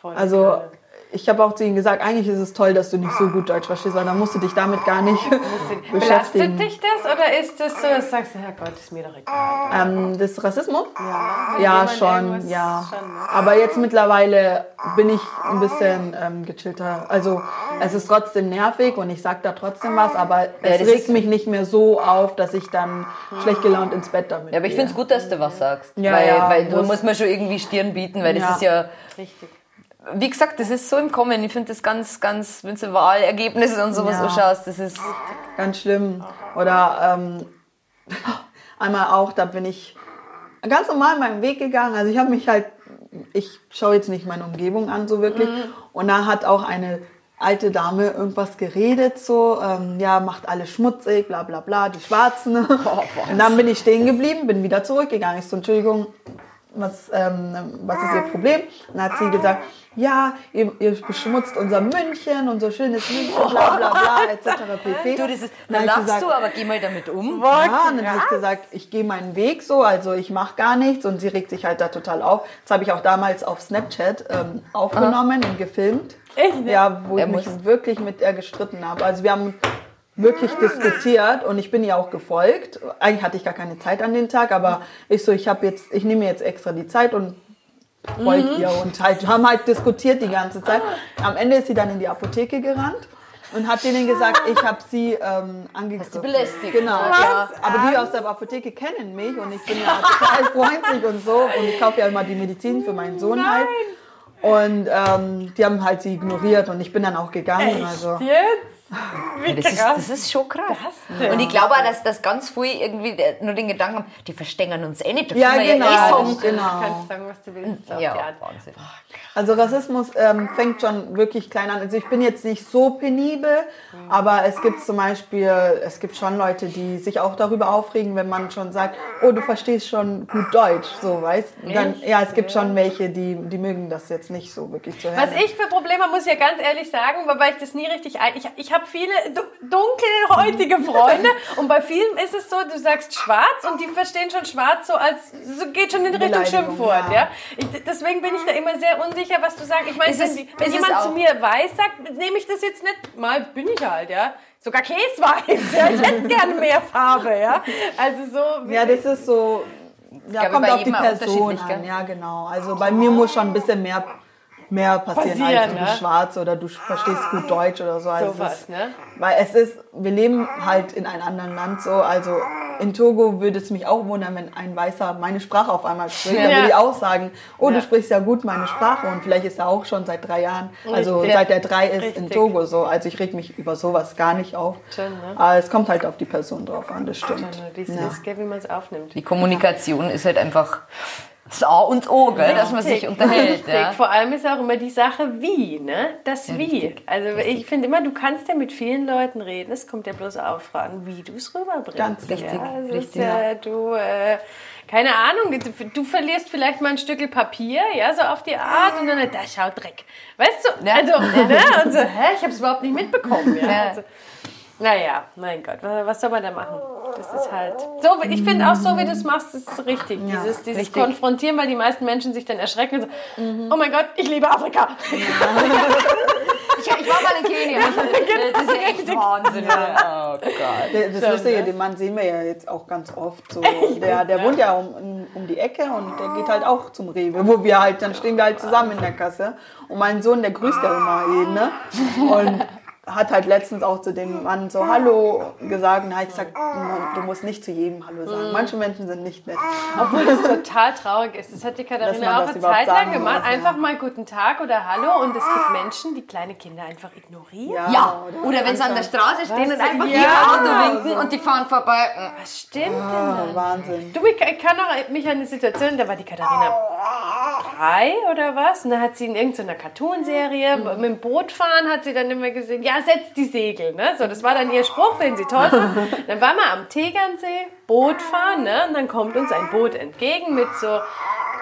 voll Also geil. Ich habe auch zu ihm gesagt, eigentlich ist es toll, dass du nicht so gut Deutsch verstehst, weil dann musst du dich damit gar nicht [LAUGHS] Belastet beschäftigen. dich das oder ist das so, dass du sagst, Herrgott, ist mir doch egal. Ähm, das Rassismus? Ja, Ja, schon, ja. schon, ne? Aber jetzt mittlerweile bin ich ein bisschen ähm, gechillter. Also es ist trotzdem nervig und ich sag da trotzdem was, aber es regt mich nicht mehr so auf, dass ich dann schlecht gelaunt ins Bett damit Ja, aber ich finde es gut, dass du was sagst. Ja, weil ja, weil du muss- musst mir schon irgendwie Stirn bieten, weil das Ja. ist ja, Richtig. Wie gesagt, das ist so im Kommen. Ich finde das ganz, ganz, wenn du Wahlergebnisse und sowas Ja. anschaust, das ist. Ganz schlimm. Oder ähm, [LAUGHS] einmal auch, da bin ich ganz normal meinen Weg gegangen. Also ich habe mich halt, ich schaue jetzt nicht meine Umgebung an so wirklich. Und da hat auch eine alte Dame irgendwas geredet, so, ähm, ja, macht alles schmutzig, bla bla bla, die Schwarzen. [LAUGHS] und dann bin ich stehen geblieben, bin wieder zurückgegangen. Ich so, Entschuldigung, was, ähm, was ist Ihr Problem? Und dann hat sie gesagt, ja, ihr, ihr beschmutzt unser München, unser schönes München, bla bla bla, [LAUGHS] etc. pp. Du, das ist, Dann lachst gesagt, du, aber geh mal damit um. ja, und dann habe ich gesagt, ich gehe meinen Weg so, also ich mache gar nichts und sie regt sich halt da total auf. Das habe ich auch damals auf Snapchat ähm, aufgenommen und gefilmt. Echt? Ja, wo Er ich mich muss- wirklich mit ihr gestritten habe. Also wir haben wirklich diskutiert und ich bin ihr auch gefolgt. Eigentlich hatte ich gar keine Zeit an den Tag, aber ich so, ich habe jetzt, ich nehme mir jetzt extra die Zeit und folge ihr und halt haben halt diskutiert die ganze Zeit. Am Ende ist sie dann in die Apotheke gerannt und hat denen gesagt, ich habe sie ähm, angegriffen. sie belästigt. Genau. Ja. Aber die aus der Apotheke kennen mich und ich bin ja total [LAUGHS] freundlich und so und ich kaufe ja immer die Medizin für meinen Sohn halt. Und ähm, die haben halt sie ignoriert und ich bin dann auch gegangen. Also Jetzt? Das ist, das ist schon krass. denn? Und ich glaube auch, dass, dass ganz viele irgendwie nur den Gedanken haben, die verstängern uns eh nicht. Da Ja, genau. Ja, eh sagen. Du genau. kannst sagen, was du willst. ja. Wahnsinn. Also Rassismus ähm, fängt schon wirklich klein an. Also ich bin jetzt nicht so penibel, aber es gibt zum Beispiel, es gibt schon Leute, die sich auch darüber aufregen, wenn man schon sagt, oh, du verstehst schon gut Deutsch, so weißt. Dann, ja, es gibt schon welche, die, die mögen das jetzt nicht so wirklich zu hören. Was ich für Probleme habe, muss ich ja ganz ehrlich sagen, wobei ich das nie richtig ein. Ich, ich habe viele du- dunkelhäutige [LAUGHS] Freunde und bei vielen ist es so, du sagst schwarz und die verstehen schon schwarz so als, so geht schon in Richtung Schimpfwort, ja. ja. Ich, deswegen bin ich da immer sehr unsicher, was du sagst. Ich meine, wenn, die- wenn jemand zu mir weiß sagt, nehme ich das jetzt nicht, mal bin ich halt, ja. Sogar Käseweiß, ja. Ich hätte gerne mehr Farbe, ja. Also so. Ja, das ist so, ja, kommt auf die Person an. Ja, genau. Also bei mir muss schon ein bisschen mehr, mehr passieren, Passieren, als du ne? bist schwarz oder du verstehst gut Deutsch oder so. Also Sowas, ist, ne? Weil es ist, wir leben halt in einem anderen Land so. Also in Togo würde es mich auch wundern, wenn ein Weißer meine Sprache auf einmal spricht. Dann Ja. würde ich auch sagen, oh, Ja. du sprichst ja gut meine Sprache. Und vielleicht ist er auch schon seit drei Jahren, also Richtig. seit er drei ist in Richtig. Togo so. Also ich reg mich über sowas gar nicht auf. Schön, ne? Aber es kommt halt auf die Person drauf an, das stimmt. Wie es Ja. ist, wie man es aufnimmt. Die Kommunikation ist halt einfach Das A und O, gell, dass man sich unterhält. Richtig. Ja. Vor allem ist auch immer die Sache wie, ne? Das Wie. Also ich finde immer, du kannst ja mit vielen Leuten reden. Es kommt ja bloß auf an, wie du es rüberbringst. Ganz richtig, Ja, also richtig. Ja, du, äh, keine Ahnung, du, verlierst vielleicht mal ein Stück Papier, ja, so auf die Art und dann, da schaut Dreck. Weißt du? Ja. Also, [LAUGHS] ne? Und so, hä, ich habe es überhaupt nicht mitbekommen. Ja. Ja. Also, naja, mein Gott, was soll man da machen? Das ist halt. So, ich finde auch so, wie du es machst, ist richtig. Ja, dieses dieses richtig. Konfrontieren, weil die meisten Menschen sich dann erschrecken und so, oh mein Gott, ich liebe Afrika. Ich, [LAUGHS] ich war mal in Kenia. Das ist ja echt Wahnsinn. Oh Gott. Der- Das Lustige, den Mann sehen wir ja jetzt auch ganz oft. So. Der, der wohnt ja um, um, um die Ecke und der geht halt auch zum Rewe, wo wir halt, dann stehen wir halt zusammen in der Kasse. Und mein Sohn, der grüßt ja immer jeden, ne? Und hat halt letztens auch zu dem Mann so Hallo gesagt. Und da habe ich gesagt, du musst nicht zu jedem Hallo sagen. Manche Menschen sind nicht nett. Obwohl das total traurig ist. Das hat die Katharina auch eine Zeit lang gemacht. muss, ja. Einfach mal guten Tag oder Hallo. Und es gibt Menschen, die kleine Kinder einfach ignorieren. Ja, oder wenn sie an der Straße stehen und einfach Ja. ihr Auto winken und die fahren vorbei. Was stimmt denn Ah, dann? Wahnsinn. Du, ich kann auch mich an eine Situation, da war die Katharina drei oder was, und da hat sie in irgendeiner Cartoonserie mit dem Boot fahren, hat sie dann immer gesehen, ja, setzt die Segel, ne? So, das war dann ihr Spruch, den sie toll fand. Dann waren wir am Tegernsee, Boot fahren, ne? Und dann kommt uns ein Boot entgegen mit so,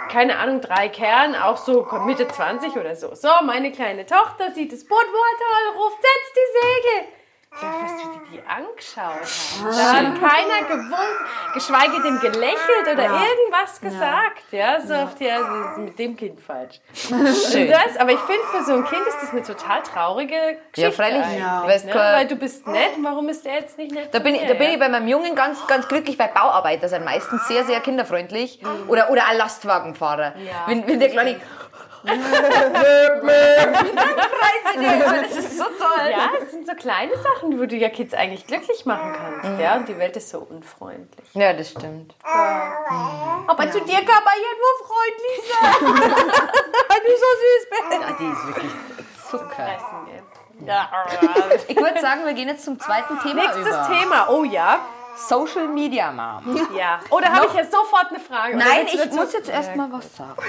keine Ahnung, drei Kerlen, auch so Mitte 20 oder so. So, meine kleine Tochter sieht das Boot, boah, toll, ruft, setzt die Segel. Ja, was du dir die angeschaut hast. Da hat keiner gewunken, geschweige denn gelächelt oder irgendwas gesagt. Ja, so auf die, also das ist mit dem Kind falsch. Schön. Das, aber ich finde, für so ein Kind ist das eine total traurige Geschichte. Ja, freilich. eigentlich, Ja. Weißt Ne? Weil du bist nett, warum ist der jetzt nicht nett? Da bin, ich, da bin ja? ich bei meinem Jungen ganz, ganz glücklich, weil Bauarbeiter sind meistens sehr, sehr kinderfreundlich. Oder, oder auch Lastwagenfahrer. Ja. Wenn, wenn der Kleine. Freut das ist so toll. Ja, es sind so kleine Sachen, wo du ja Kids eigentlich glücklich machen kannst. Ja, und die Welt ist so unfreundlich. Ja, das stimmt. Aber zu dir kann man ja nur freundlich sein. [LAUGHS] Weil du so süß bist. Ja, die ist wirklich Zucker. Ja. Ich würde sagen, wir gehen jetzt zum zweiten Thema Nächstes über. Thema. Oh ja. Social Media Mom. Ja. Oder habe ich jetzt sofort eine Frage? Oder Nein, ich muss jetzt erst mal was sagen.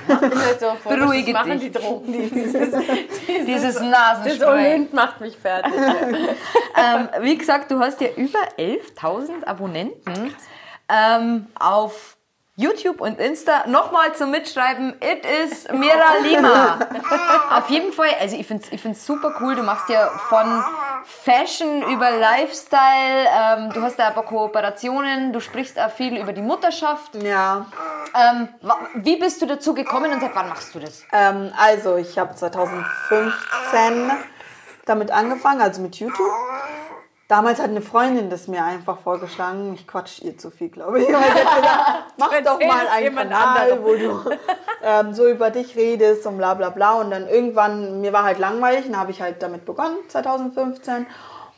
Voll, Beruhige das machen dich. die Drogen. [LAUGHS] Dieses, dieses, Dieses das Nasenspray. Olymp macht mich fertig. [LAUGHS] ähm, wie gesagt, du hast ja über 11.000 Abonnenten ähm, auf YouTube und Insta. Nochmal zum Mitschreiben, it is Mira Lima. [LAUGHS] auf jeden Fall, also ich finde es ich find's super cool. Du machst ja von Fashion über Lifestyle, ähm, du hast da ein paar Kooperationen, du sprichst auch viel über die Mutterschaft. Ja, Ähm, wie bist du dazu gekommen und seit wann machst du das? ähm, also ich habe 2015 damit angefangen, also mit YouTube. Damals hat eine Freundin das mir einfach vorgeschlagen. Ich quatsch ihr zu viel, glaube ich. [LAUGHS] Gesagt, Mach doch mal einen Kanal, anderem. wo du ähm, so über dich redest und bla bla bla. Und dann irgendwann, mir war halt langweilig, dann habe ich halt damit begonnen, 2015.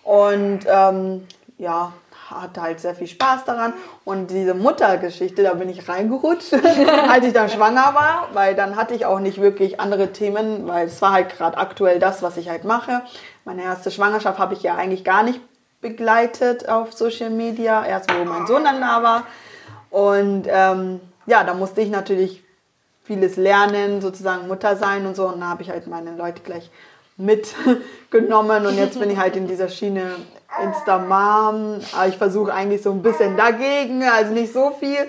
Und ähm, ja, hatte halt sehr viel Spaß daran. Und diese Muttergeschichte, da bin ich reingerutscht, [LAUGHS] als ich dann schwanger war, weil dann hatte ich auch nicht wirklich andere Themen, weil es war halt gerade aktuell das, was ich halt mache. Meine erste Schwangerschaft habe ich ja eigentlich gar nicht begleitet auf Social Media, erst wo mein Sohn dann da war. Und ähm, ja, da musste ich natürlich vieles lernen, sozusagen Mutter sein und so. Und da habe ich halt meine Leute gleich mitgenommen und jetzt bin ich halt in dieser Schiene Insta-Mom. Aber ich versuche eigentlich so ein bisschen dagegen, also nicht so viel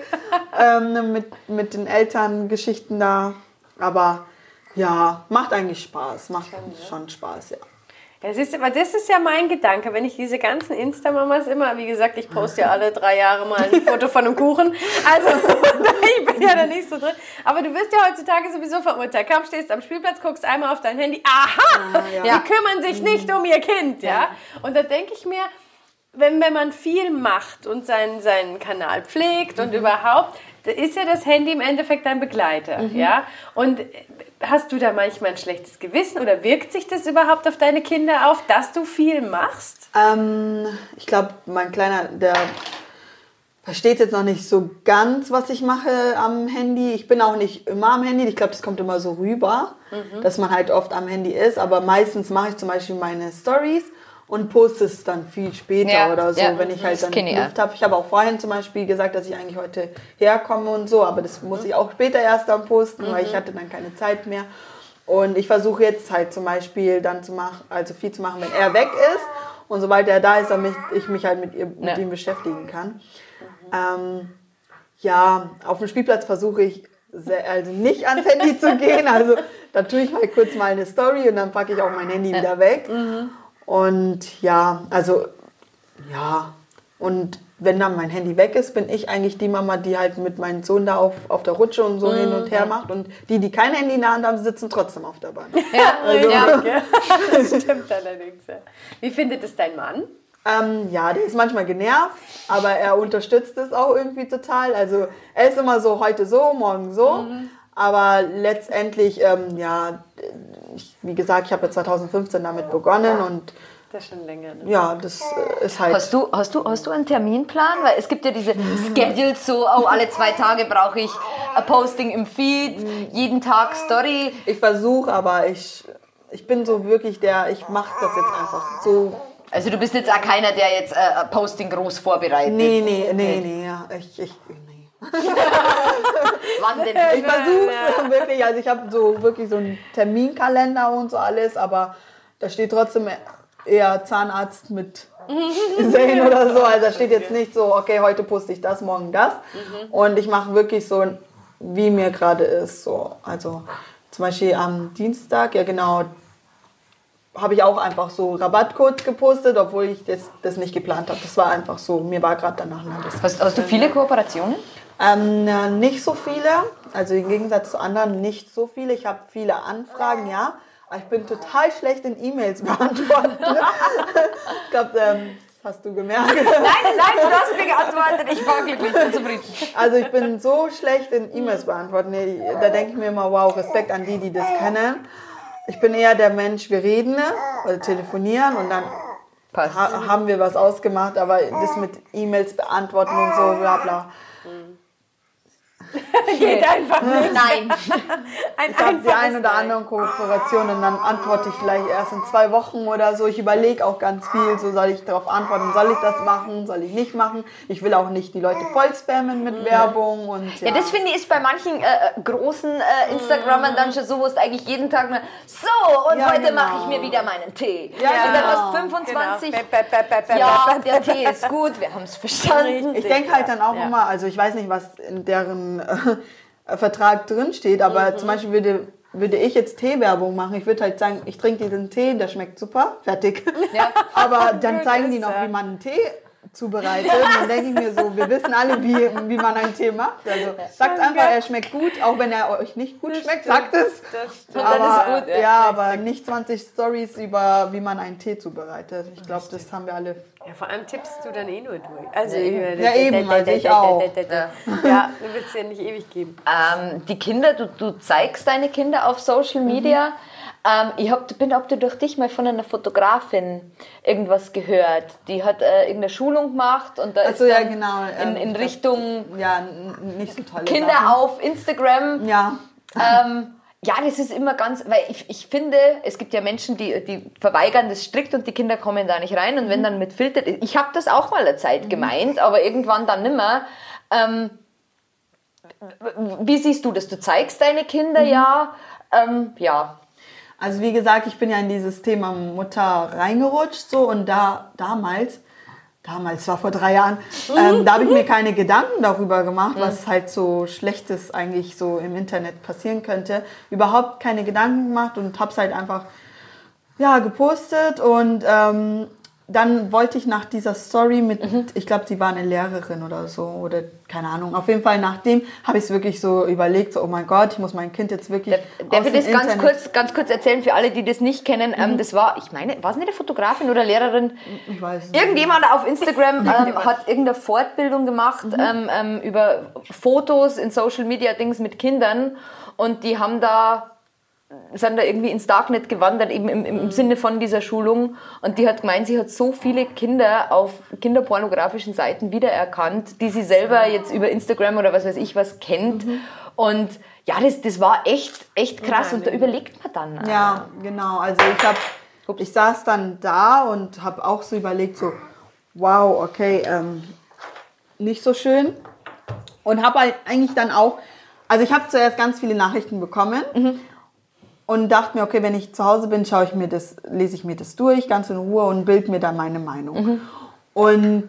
ähm, mit, mit den Elterngeschichten da. Aber ja, macht eigentlich Spaß, macht schon Spaß, ja. Das ist, aber das ist ja mein Gedanke, wenn ich diese ganzen Insta-Mamas immer, wie gesagt, ich poste ja alle drei Jahre mal ein Foto von einem Kuchen. Also, [LAUGHS] ich bin ja da nicht so drin. Aber du wirst ja heutzutage sowieso verurteilt. Kaum stehst am Spielplatz, guckst einmal auf dein Handy. Aha! ja. Sie kümmern sich nicht um ihr Kind, ja? Und da denke ich mir, wenn, wenn man viel macht und seinen, seinen Kanal pflegt und überhaupt, da ist ja das Handy im Endeffekt dein Begleiter, ja? Und hast du da manchmal ein schlechtes Gewissen oder wirkt sich das überhaupt auf deine Kinder auf, dass du viel machst? Ähm, ich glaube, mein Kleiner, der versteht jetzt noch nicht so ganz, was ich mache am Handy. Ich bin auch nicht immer am Handy. Ich glaube, das kommt immer so rüber, dass man halt oft am Handy ist. Aber meistens mache ich zum Beispiel meine Stories und poste es dann viel später Ja, oder so, ja, wenn ich halt dann Luft habe. Ich habe auch vorhin zum Beispiel gesagt, dass ich eigentlich heute herkomme und so, aber das muss ich auch später erst dann posten, weil Mhm. ich hatte dann keine Zeit mehr. Und ich versuche jetzt halt zum Beispiel dann zu machen, also viel zu machen, wenn er weg ist. Und sobald er da ist, damit ich mich halt mit, ihr, mit Ja. ihm beschäftigen kann. Ähm, ja, auf dem Spielplatz versuche ich sehr, also nicht ans Handy zu gehen. Also da tue ich mal kurz mal eine Story und dann packe ich auch mein Handy wieder weg. Und ja, also ja. Und wenn dann mein Handy weg ist, bin ich eigentlich die Mama, die halt mit meinem Sohn da auf, auf der Rutsche und so hin und her macht. Und die, die kein Handy in der Hand haben, sitzen trotzdem auf der Bahn. [LAUGHS] [LAUGHS] Also, Ja, das stimmt allerdings. Ja. Wie findet es dein Mann? Ähm, ja, der ist manchmal genervt, aber er unterstützt es auch irgendwie total. Also er ist immer so, heute so, morgen so. Aber letztendlich, ähm, ja, ich, wie gesagt, ich habe ja 2015 damit begonnen und Das ist schon länger. Ne? ja, das äh, ist halt. Hast du, hast, du, hast du einen Terminplan? Weil es gibt ja diese [LAUGHS] Schedules, so oh, alle zwei Tage brauche ich ein Posting im Feed, jeden Tag Story. Ich versuche, aber ich, ich bin so wirklich der, ich mache das jetzt einfach so. Also du bist jetzt auch keiner, der jetzt äh, ein Posting groß vorbereitet. Nee, nee, nee, nee, ja, ich, ich, nee. [LAUGHS] Wann denn? Ich versuche [LAUGHS] wirklich, also ich habe so wirklich so einen Terminkalender und so alles, aber da steht trotzdem eher Zahnarzt mit [LAUGHS] Zähnen oder so. Also da steht jetzt nicht so, okay, heute poste ich das, morgen das. Und ich mache wirklich so, wie mir gerade ist. So. Also zum Beispiel am Dienstag, ja genau, habe ich auch einfach so Rabattcodes gepostet, obwohl ich das, das nicht geplant habe. Das war einfach so, mir war gerade danach Hast, hast du viele Kooperationen? Ähm, na, nicht so viele, also im Gegensatz zu anderen nicht so viele. Ich habe viele Anfragen, ja, aber ich bin total schlecht in E-Mails [LAUGHS] beantworten. ich glaube, ähm, das hast du gemerkt. Nein, nein, du hast mir geantwortet. Ich war glücklich, bin zufrieden. Also ich bin so schlecht in E-Mails beantworten. Da denke ich mir immer, wow, Respekt an die, die das kennen. Ich bin eher der Mensch, wir reden oder telefonieren und dann Passt. ha haben wir was ausgemacht, aber das mit E-Mails beantworten und so, bla bla. [LAUGHS] Geht einfach nicht. [LAUGHS] Nein. [LAUGHS] Ein Ich habe die ein oder Nein. anderen Kooperationen und dann antworte ich vielleicht erst in zwei Wochen oder so. Ich überlege auch ganz viel, so soll ich darauf antworten, soll ich das machen, soll ich nicht machen. Ich will auch nicht die Leute voll spammen mit Werbung und ja. Ja, das finde ich ist bei manchen äh, großen äh, Instagrammern dann schon so, wo es eigentlich jeden Tag nur so und Ja, heute genau. mache ich mir wieder meinen Tee. Ja, und dann genau. hast du 25. Genau. Bäp, bäp, bäp, Ja, der Tee ist gut, wir haben es verstanden. Ich denke halt dann auch Ja. immer, also ich weiß nicht, was in deren äh, Vertrag drin steht, aber Mhm. zum Beispiel würde, würde ich jetzt Teewerbung machen. Ich würde halt sagen, ich trinke diesen Tee, der schmeckt super, fertig. Ja. [LAUGHS] Aber dann zeigen die noch, wie man einen Tee zubereitet. Dann denke ich mir so, wir wissen alle, wie, wie man einen Tee macht. Also sagt einfach, er schmeckt gut, auch wenn er euch nicht gut schmeckt, sagt es. Das stimmt. dann ist Aber, gut, ja, ja. aber nicht 20 Stories über, wie man einen Tee zubereitet. Ich glaube, das haben wir alle. Ja, vor allem tippst du dann eh nur durch. Also, Ja, eben, also ich auch. Ja, du willst ja nicht ewig geben. Ähm, die Kinder, du, du zeigst deine Kinder auf Social Media. Ähm, ich hab, bin hab durch dich mal von einer Fotografin irgendwas gehört. Die hat äh, irgendeine Schulung gemacht und da Ach ist ja, genau, in, ähm, in Richtung Ja, nicht so tolle Kinder Sachen. auf Instagram. Ja, Ähm, ja, das ist immer ganz, weil ich, ich finde, es gibt ja Menschen, die, die verweigern das strikt und die Kinder kommen da nicht rein. Und wenn dann mit Filter, ich habe das auch mal eine Zeit gemeint, aber irgendwann dann nimmer. Ähm, wie siehst du das? Du zeigst deine Kinder ja. Ähm, ja. Also wie gesagt, ich bin ja in dieses Thema Mutter reingerutscht so und da damals, damals war vor drei Jahren, ähm, da habe ich mir keine Gedanken darüber gemacht, was halt so Schlechtes eigentlich so im Internet passieren könnte. Überhaupt keine Gedanken gemacht und habe es halt einfach ja gepostet und ähm, dann wollte ich nach dieser Story mit, ich glaube, die war eine Lehrerin oder so oder keine Ahnung. Auf jeden Fall nachdem habe ich es wirklich so überlegt, so oh mein Gott, ich muss mein Kind jetzt wirklich Darf ich das ganz kurz, ganz kurz erzählen für alle, die das nicht kennen? Ähm, das war, ich meine, war es nicht eine Fotografin oder Lehrerin? Ich weiß nicht. Irgendjemand auf Instagram [LAUGHS] ähm, hat irgendeine Fortbildung gemacht ähm, ähm, über Fotos in Social Media Dings mit Kindern und die haben da sind da irgendwie ins Darknet gewandert, eben im, im Sinne von dieser Schulung. Und die hat gemeint, sie hat so viele Kinder auf kinderpornografischen Seiten wiedererkannt, die sie selber jetzt über Instagram oder was weiß ich was kennt. Und ja, das, das war echt, echt krass. Und da überlegt man dann. äh, Ja, genau. Also ich habe ich saß dann da und habe auch so überlegt, so, wow, okay, ähm, nicht so schön. Und habe halt eigentlich dann auch, also ich habe zuerst ganz viele Nachrichten bekommen und dachte mir, okay, wenn ich zu Hause bin, schaue ich mir das, lese ich mir das durch, ganz in Ruhe und bild mir dann meine Meinung. Und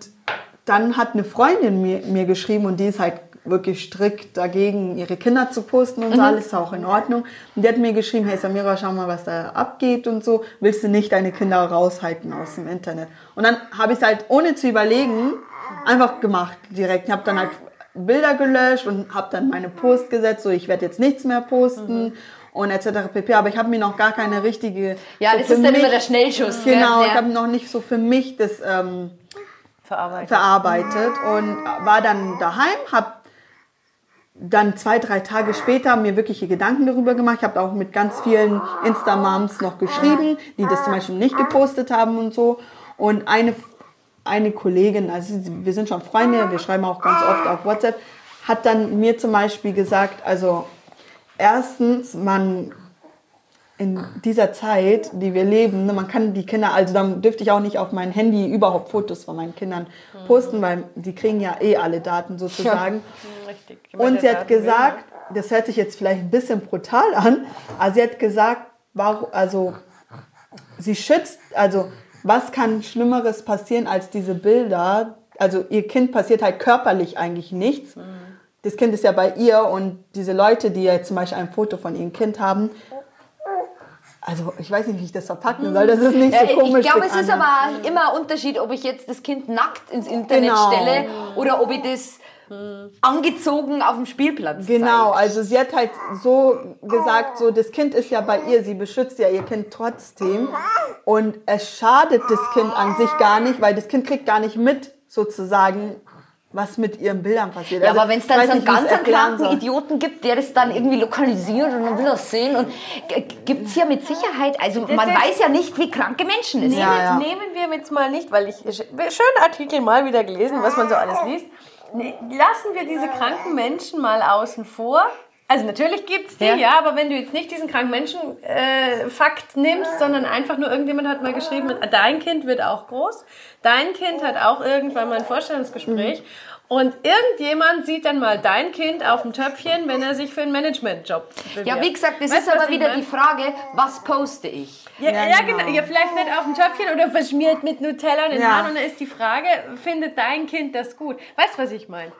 dann hat eine Freundin mir, mir geschrieben und die ist halt wirklich strikt dagegen, ihre Kinder zu posten und so, alles ist auch in Ordnung. Und die hat mir geschrieben, hey Samira, schau mal, was da abgeht und so. Willst du nicht deine Kinder raushalten aus dem Internet? Und dann habe ich es halt ohne zu überlegen einfach gemacht direkt. Ich habe dann halt Bilder gelöscht und habe dann meine Post gesetzt, so ich werde jetzt nichts mehr posten. Und etc. pp. Aber ich habe mir noch gar keine richtige. Ja, so das ist dann mich- immer der Schnellschuss. Genau, Ja. ich habe noch nicht so für mich das ähm, Verarbeitet. verarbeitet und war dann daheim, habe dann zwei, drei Tage später mir wirkliche Gedanken darüber gemacht. Ich habe auch mit ganz vielen Insta-Moms noch geschrieben, die das zum Beispiel nicht gepostet haben und so. Und eine, eine Kollegin, also wir sind schon Freunde, wir schreiben auch ganz oft auf WhatsApp, hat dann mir zum Beispiel gesagt, also erstens, man in dieser Zeit, die wir leben, ne, man kann die Kinder, also dann dürfte ich auch nicht auf mein Handy überhaupt Fotos von meinen Kindern posten, weil die kriegen ja eh alle Daten sozusagen. Richtig. Und sie hat gesagt, das hört sich jetzt vielleicht ein bisschen brutal an, aber sie hat gesagt, also sie schützt, also was kann Schlimmeres passieren als diese Bilder? Also ihr Kind passiert halt körperlich eigentlich nichts. Das Kind ist ja bei ihr und diese Leute, die ja zum Beispiel ein Foto von ihrem Kind haben, also ich weiß nicht, wie ich das verpacken soll, das ist nicht so komisch. ich glaube, es ist aber immer ein Unterschied, ob ich jetzt das Kind nackt ins Internet Genau. stelle oder ob ich das angezogen auf dem Spielplatz Genau, zeige. also sie hat halt so gesagt, so das Kind ist ja bei ihr, sie beschützt ja ihr Kind trotzdem und es schadet das Kind an sich gar nicht, weil das Kind kriegt gar nicht mit sozusagen, was mit ihren Bildern passiert. Ja, Also, aber wenn es dann so einen nicht, wie ich es ganz erklären kranken soll. Idioten gibt, der das dann irgendwie lokalisiert und man will das sehen und gibt es ja mit Sicherheit, also man ist- weiß ja nicht, wie kranke Menschen es sind. Ja, ja. Nehmen wir jetzt mal nicht, weil ich schönen Artikel mal wieder gelesen, was man so alles liest. Lassen wir diese kranken Menschen mal außen vor. Also natürlich gibt's die, Ja. ja. aber wenn du jetzt nicht diesen kranken Menschen äh, Fakt nimmst, sondern einfach nur irgendjemand hat mal geschrieben, dein Kind wird auch groß, dein Kind hat auch irgendwann mal ein Vorstellungsgespräch und irgendjemand sieht dann mal dein Kind auf dem Töpfchen, wenn er sich für einen Managementjob bewirbt. Ja, wie gesagt, das Weißt ist aber wieder die Frage, was poste ich? Ja, Ja, ja, genau. genau. Ja, vielleicht nicht auf dem Töpfchen oder verschmiert mit Nutella in den Ja. Haaren. Und dann ist die Frage, findet dein Kind das gut? Weißt du, was ich meine?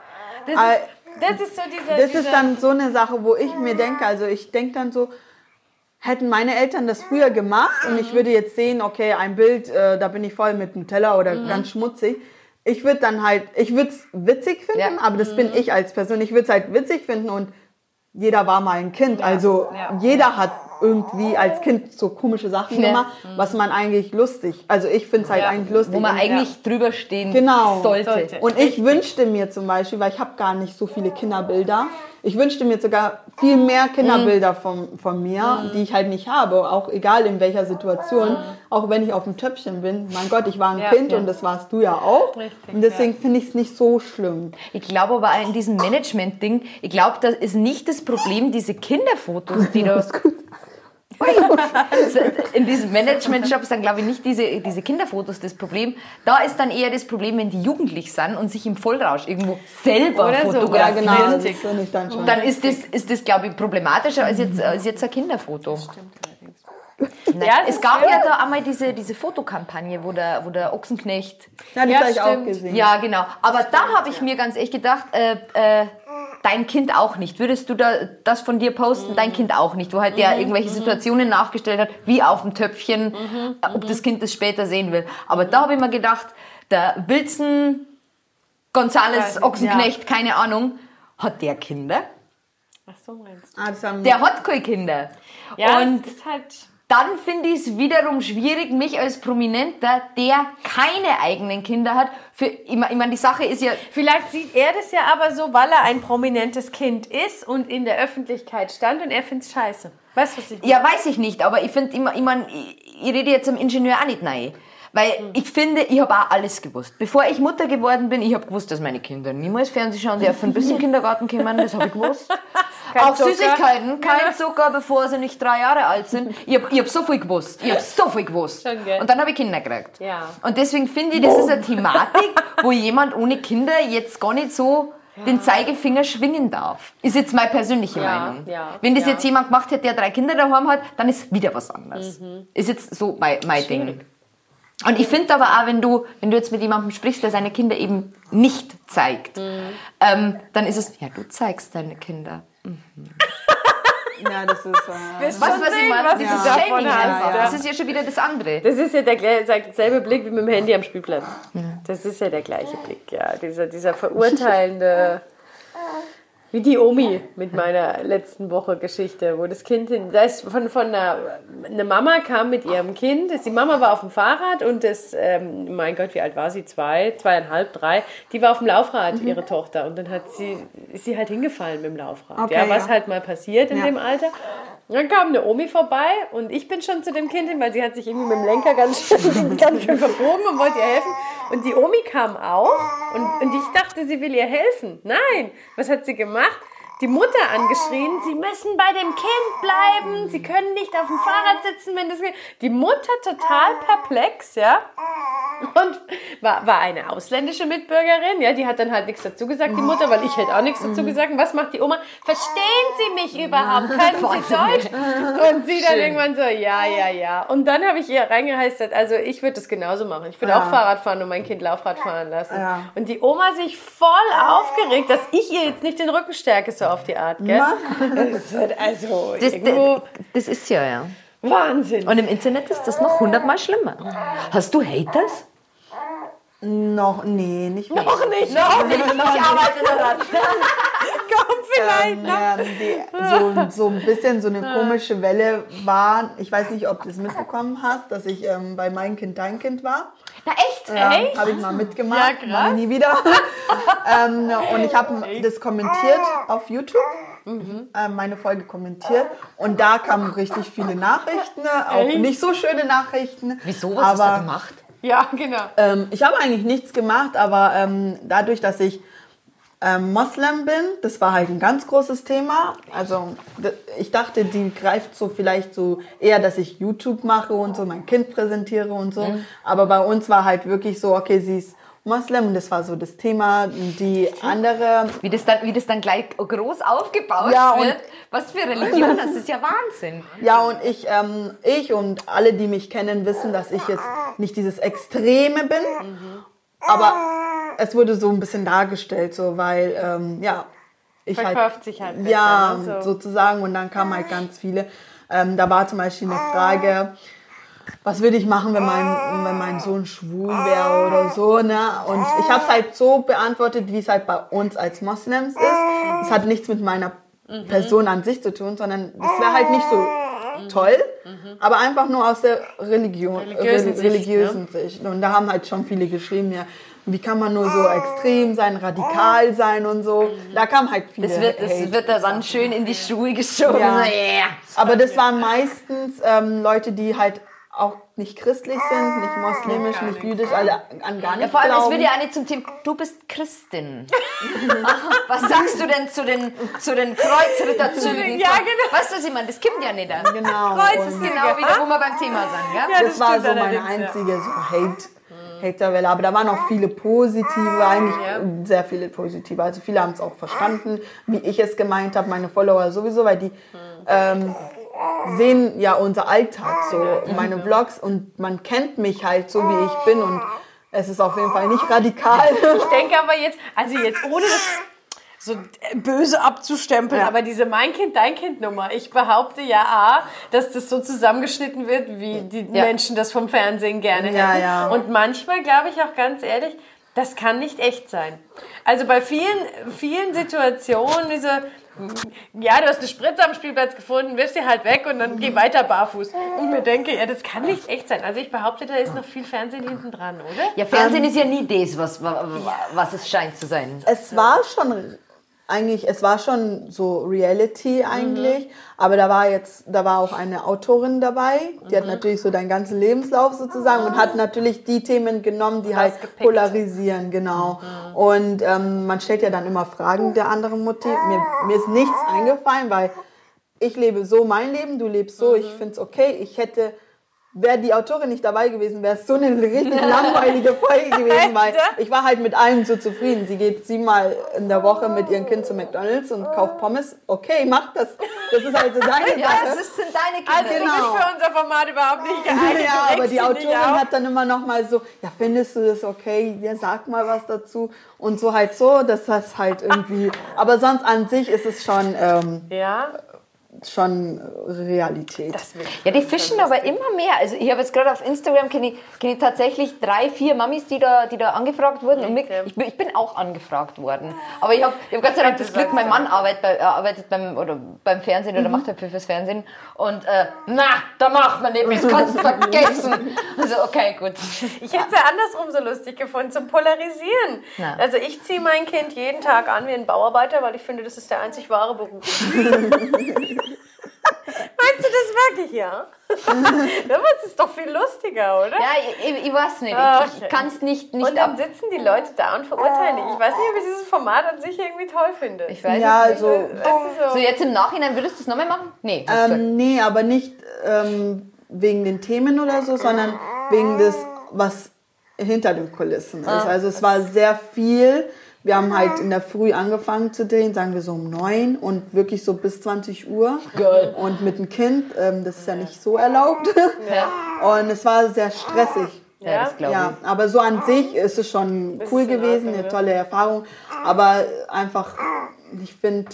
Das, Äh, ist- das ist so dieser... Das dieser ist dann so eine Sache, wo ich mir denke, also ich denke dann so, hätten meine Eltern das früher gemacht und ich würde jetzt sehen, okay, ein Bild, äh, da bin ich voll mit einem Teller oder ganz schmutzig. Ich würde dann halt, ich würde es witzig finden, Ja. aber das bin ich als Person. Ich würde es halt witzig finden und jeder war mal ein Kind. Also Ja. jeder hat irgendwie als Kind so komische Sachen Ja. gemacht, was man eigentlich lustig. Also ich finde es halt Ja. eigentlich lustig. Wo man eigentlich drüber stehen Genau. sollte. Sollte. und ich wünschte mir zum Beispiel, weil ich habe gar nicht so viele Kinderbilder, ich wünschte mir sogar viel mehr Kinderbilder von, von mir, die ich halt nicht habe, auch egal in welcher Situation, auch wenn ich auf dem Töpfchen bin. Mein Gott, ich war ein Ja. Kind Ja. und das warst du ja auch. Richtig, und deswegen finde ich es nicht so schlimm. Ich glaube aber in diesem Management-Ding, ich glaube, das ist nicht das Problem, diese Kinderfotos, die [LAUGHS] da. In diesem Management-Job sind, glaube ich, nicht diese, diese Kinderfotos das Problem. Da ist dann eher das Problem, wenn die jugendlich sind und sich im Vollrausch irgendwo selber Oder so. Ja, fotografieren. genau, das dann schon. Dann ist das, ist das, glaube ich, problematischer als jetzt, als jetzt ein Kinderfoto. Nein, Ja, es es gab ja da einmal diese, diese Fotokampagne, wo der, wo der Ochsenknecht ja, das Ja, habe ich auch stimmt. gesehen. ja, genau. Aber da habe ich mir ganz echt gedacht, äh, äh, dein Kind auch nicht. Würdest du da das von dir posten? Dein Kind auch nicht. Wo halt der irgendwelche Situationen nachgestellt hat, wie auf dem Töpfchen, äh, ob das Kind das später sehen will. Aber da habe ich mir gedacht, der Wilson, Gonzales, Ja. Ochsenknecht, keine Ahnung, hat der Kinder? Ach so meinst du. Ah, das Der hat keine Kinder. Ja, Und es ist halt... dann finde ich es wiederum schwierig, mich als Prominenter, der keine eigenen Kinder hat, für, ich meine, die Sache ist ja, Vielleicht sieht er das ja aber so, weil er ein prominentes Kind ist und in der Öffentlichkeit stand und er findet es scheiße. Weißt du, was ich Ja, weiß ich nicht, aber ich finde immer, ich, mein, ich, ich rede jetzt am Ingenieur auch nicht nein. Weil ich finde, ich habe auch alles gewusst. Bevor ich Mutter geworden bin, ich habe gewusst, dass meine Kinder niemals Fernsehen schauen dürfen, bis in den Kindergarten kommen, das habe ich gewusst. [LAUGHS] Kein Auch Zucker. Süßigkeiten, kein Zucker, bevor sie nicht drei Jahre alt sind. Ich hab, ich hab so viel gewusst. Ich hab so viel gewusst. Und dann habe ich Kinder gekriegt. Ja. Und deswegen finde ich, das ist eine Thematik, [LAUGHS] wo jemand ohne Kinder jetzt gar nicht so den Zeigefinger schwingen darf. Ist jetzt meine persönliche Ja, Meinung. ja, Wenn das ja. jetzt jemand gemacht hätte, der drei Kinder daheim hat, dann ist wieder was anderes. Ist jetzt so mein, mein Ding. Mhm. Und ich finde aber auch, wenn du, wenn du jetzt mit jemandem sprichst, der seine Kinder eben nicht zeigt, Mhm. ähm, dann ist es, ja, du zeigst deine Kinder. [LAUGHS] Ja, das ist. Äh, Wirst Was, was ich meine, was dieses davon Shaming ja. Das ist ja schon wieder das andere. Das ist ja der selbe Blick wie mit dem Handy am Spielplatz. Das ist ja der gleiche Blick, ja. Dieser, dieser verurteilende. [LAUGHS] Wie die Omi mit meiner letzten Woche Geschichte, wo das Kind, hin- da ist von, von einer, eine Mama kam mit ihrem Kind, die Mama war auf dem Fahrrad und das, ähm, mein Gott, wie alt war sie? Zwei, zweieinhalb, drei. Die war auf dem Laufrad, ihre Tochter, und dann hat sie, ist sie halt hingefallen mit dem Laufrad. Okay, ja, was ja. halt mal passiert in Ja. dem Alter. Und Dann kam eine Omi vorbei und ich bin schon zu dem Kind hin, weil sie hat sich irgendwie mit dem Lenker ganz schön, [LAUGHS] ganz schön verbogen und wollte ihr helfen. Und die Omi kam auch und, und ich dachte, sie will ihr helfen. Nein, was hat sie gemacht? remarque Die Mutter angeschrien, sie müssen bei dem Kind bleiben, sie können nicht auf dem Fahrrad sitzen, wenn das Kind... Die Mutter total perplex, ja. Und war, war eine ausländische Mitbürgerin, ja, die hat dann halt nichts dazu gesagt, die Mutter, weil ich hätte auch nichts dazu gesagt. Und was macht die Oma? Verstehen Sie mich überhaupt? Können Sie [LAUGHS] Deutsch? Und sie dann Schön. irgendwann so, ja, ja, ja. Und dann habe ich ihr reingeheistet, also ich würde das genauso machen. Ich würde Ja. auch Fahrrad fahren und mein Kind Laufrad fahren lassen. Ja. Und die Oma sich voll aufgeregt, dass ich ihr jetzt nicht den Rücken stärke, so auf die Art, gell? Das wird also Das, irgendwo das ist ja, ja. Wahnsinn. Und im Internet ist das noch hundertmal schlimmer. Hast du Haters? noch, nee, nicht wirklich. Noch nicht, noch nicht. Ich arbeite daran. [LAUGHS] Komm, vielleicht Ähm, noch. ähm, die, so, so ein bisschen so eine komische Welle war, ich weiß nicht, ob du es mitbekommen hast, dass ich ähm, bei Mein Kind, Dein Kind war. Na echt? Ja, Echt? habe ich mal mitgemacht, Ja, krass. nie wieder. [LAUGHS] ähm, und ich habe das kommentiert auf YouTube, Mhm. ähm, meine Folge kommentiert. Und da kamen richtig viele Nachrichten, auch Echt? nicht so schöne Nachrichten. Wieso? Was hast aber, du gemacht? Ja, genau. Ähm, ich habe eigentlich nichts gemacht, aber ähm, dadurch, dass ich ähm, Moslem bin, das war halt ein ganz großes Thema. Also ich dachte, die greift so vielleicht so eher, dass ich YouTube mache und so mein Kind präsentiere und so. Aber bei uns war halt wirklich so, okay, sie ist Moslem und das war so das Thema. Die andere Wie das dann, wie das dann gleich groß aufgebaut Ja, und- wird. Was für Religion, das ist ja Wahnsinn. Ja, und ich, ähm, ich und alle, die mich kennen, wissen, dass ich jetzt nicht dieses Extreme bin. Aber es wurde so ein bisschen dargestellt, so, weil, ähm, ja, ich Verkauft halt, sich halt besser, Ja, ne, so. sozusagen. Und dann kamen halt ganz viele. Ähm, da war zum Beispiel eine Frage, was würde ich machen, wenn mein, wenn mein Sohn schwul wäre oder so, ne? Und ich habe es halt so beantwortet, wie es halt bei uns als Moslems ist. Es hat nichts mit meiner Person an sich zu tun, sondern es wäre halt nicht so toll, aber einfach nur aus der Religion, Religiösen reli- Sicht, religiösen Sicht. Und da haben halt schon viele geschrieben, ja, wie kann man nur so extrem sein, radikal sein und so. Da kam halt viele Das wird, das Hate. wird da dann schön in die Schuhe geschoben. Ja. [LAUGHS] Yeah. Aber das waren meistens ähm, Leute, die halt auch nicht christlich sind, nicht muslimisch, Gar nicht jüdisch, alle an gar Ja, nichts vor allem, es glauben. wird ja auch nicht zum Thema, du bist Christin. [LAUGHS] was sagst du denn zu den, zu den Kreuzritterzügen? Ja, genau. Weißt du, was ich meine? Das kommt ja nicht an. Genau. Kreuz ist Genau wieder, wo wir beim Thema sind, gell? Ja, das, das war so meine ja. einzige so Hate. Haterwelle, aber da waren auch viele positive, eigentlich Ja. sehr viele positive. Also viele haben es auch verstanden, wie ich es gemeint habe, meine Follower sowieso, weil die ähm, sehen ja unser Alltag so, meine Vlogs und man kennt mich halt so, wie ich bin und es ist auf jeden Fall nicht radikal. Ich denke aber jetzt, also jetzt ohne das so böse abzustempeln, Ja. aber diese Mein Kind, Dein Kind Nummer, ich behaupte ja A, dass das so zusammengeschnitten wird, wie die Ja. Menschen das vom Fernsehen gerne Ja, hätten. ja. Und manchmal glaube ich auch ganz ehrlich, das kann nicht echt sein. Also bei vielen, vielen Situationen, wie so, ja, du hast eine Spritze am Spielplatz gefunden, wirf sie halt weg und dann geh weiter barfuß. Und mir denke, ja, das kann nicht echt sein. Also ich behaupte, da ist noch viel Fernsehen hinten dran, oder? Ja, Fernsehen ist ja nie das, was, was es scheint zu sein. es war schon eigentlich, es war schon so Reality eigentlich, aber da war jetzt, da war auch eine Autorin dabei, die hat natürlich so deinen ganzen Lebenslauf sozusagen und hat natürlich die Themen genommen, die halt polarisieren, genau. Und ähm, man stellt ja dann immer Fragen der anderen Mutti. Mir, mir ist nichts eingefallen, weil ich lebe so mein Leben, du lebst so, ich finde es okay. Ich hätte, wäre die Autorin nicht dabei gewesen, wäre es so eine richtig langweilige Folge [LAUGHS] gewesen, weil ich war halt mit allem so zufrieden. Sie geht siebenmal in der Woche mit ihrem Kind zu McDonalds und kauft Pommes. Okay, mach das. Das ist halt so deine [LAUGHS] Ja, Sache. das ist, sind deine Kinder. Also du Genau. bist für unser Format überhaupt nicht geeignet. Ja, aber die Autorin hat dann immer noch mal so, ja, findest du das okay? Ja, sag mal was dazu. Und so halt so, dass das halt irgendwie, aber sonst an sich ist es schon, ähm, Ja, schon Realität. das will ich. Ja, die fischen aber immer mehr. Also ich habe jetzt gerade auf Instagram kenne ich, kenn ich tatsächlich drei, vier Mamis, die da, die da angefragt wurden. Und mich, ich, bin, ich bin auch angefragt worden. Aber ich habe ich hab Gott sei Dank das Glück, mein Mann arbeitet, bei, äh, arbeitet beim, oder beim Fernsehen oder macht halt fürs Fernsehen. Und äh, na, da macht man mehr, das kannst du vergessen. Also okay, gut. Ich hätte es ja andersrum so lustig gefunden, zum Polarisieren. Na. Also ich ziehe mein Kind jeden Tag an wie ein Bauarbeiter, weil ich finde, das ist der einzig wahre Beruf. [LAUGHS] Das [LAUGHS] wirklich, ja? Es ist doch viel lustiger, oder? Ja, ich, ich, weiß nicht. Ich, ich kann es nicht, nicht Und dann sitzen die Leute da und verurteilen dich. Ich weiß nicht, ob ich dieses Format an sich irgendwie toll finde. Ich weiß ja, nicht. also, so, So jetzt im Nachhinein würdest du es nochmal machen? Nee. ähm, nee, aber nicht ähm, wegen den Themen oder so, sondern wegen des, was hinter den Kulissen ist. Also es war sehr viel. Wir haben halt in der Früh angefangen zu drehen, sagen wir so um neun und wirklich so bis 20 Uhr. Geil. Und mit dem Kind, ähm, das ist ja nicht so erlaubt. Ja, [LAUGHS] Und es war sehr stressig. ja, das glaube Ja, aber so an sich ist es schon cool gewesen, eine tolle Erfahrung. Aber einfach, ich finde,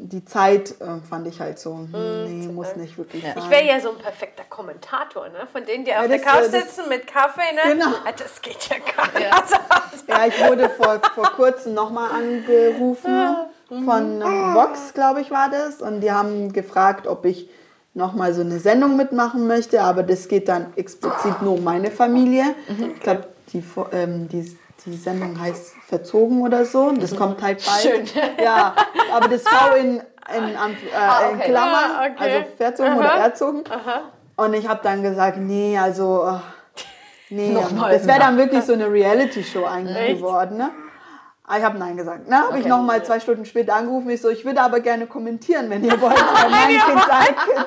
die Zeit äh, fand ich halt so, hm, nee, muss nicht wirklich sein. Ich wäre ja so ein perfekter Kommentator, ne? Von denen, die auf der Couch äh, das- sitzen mit Kaffee, ne? Genau. Ah, Das geht ja gar nicht. Also, Ja, ich wurde vor, vor kurzem nochmal angerufen von ähm, Vox, glaube ich, war das. Und die haben gefragt, ob ich nochmal so eine Sendung mitmachen möchte. Aber das geht dann explizit nur um meine Familie. Ich glaube, die, ähm, die, die Sendung heißt Verzogen oder so. Das kommt halt bald. Schön. [LAUGHS] Ja, aber das V in, in, äh, Ah, in okay. Klammern, Ah, okay. also verzogen oder erzogen. Und ich habe dann gesagt, nee, also... Nee, [LAUGHS] Nochmal. das wäre dann wirklich so eine Reality-Show eigentlich Echt? geworden, ne? Aber ich habe Nein gesagt. Na, habe ich Okay. noch mal zwei Stunden später angerufen. Ich so, ich würde aber gerne kommentieren, wenn ihr wollt. [LAUGHS] Weil mein Kind.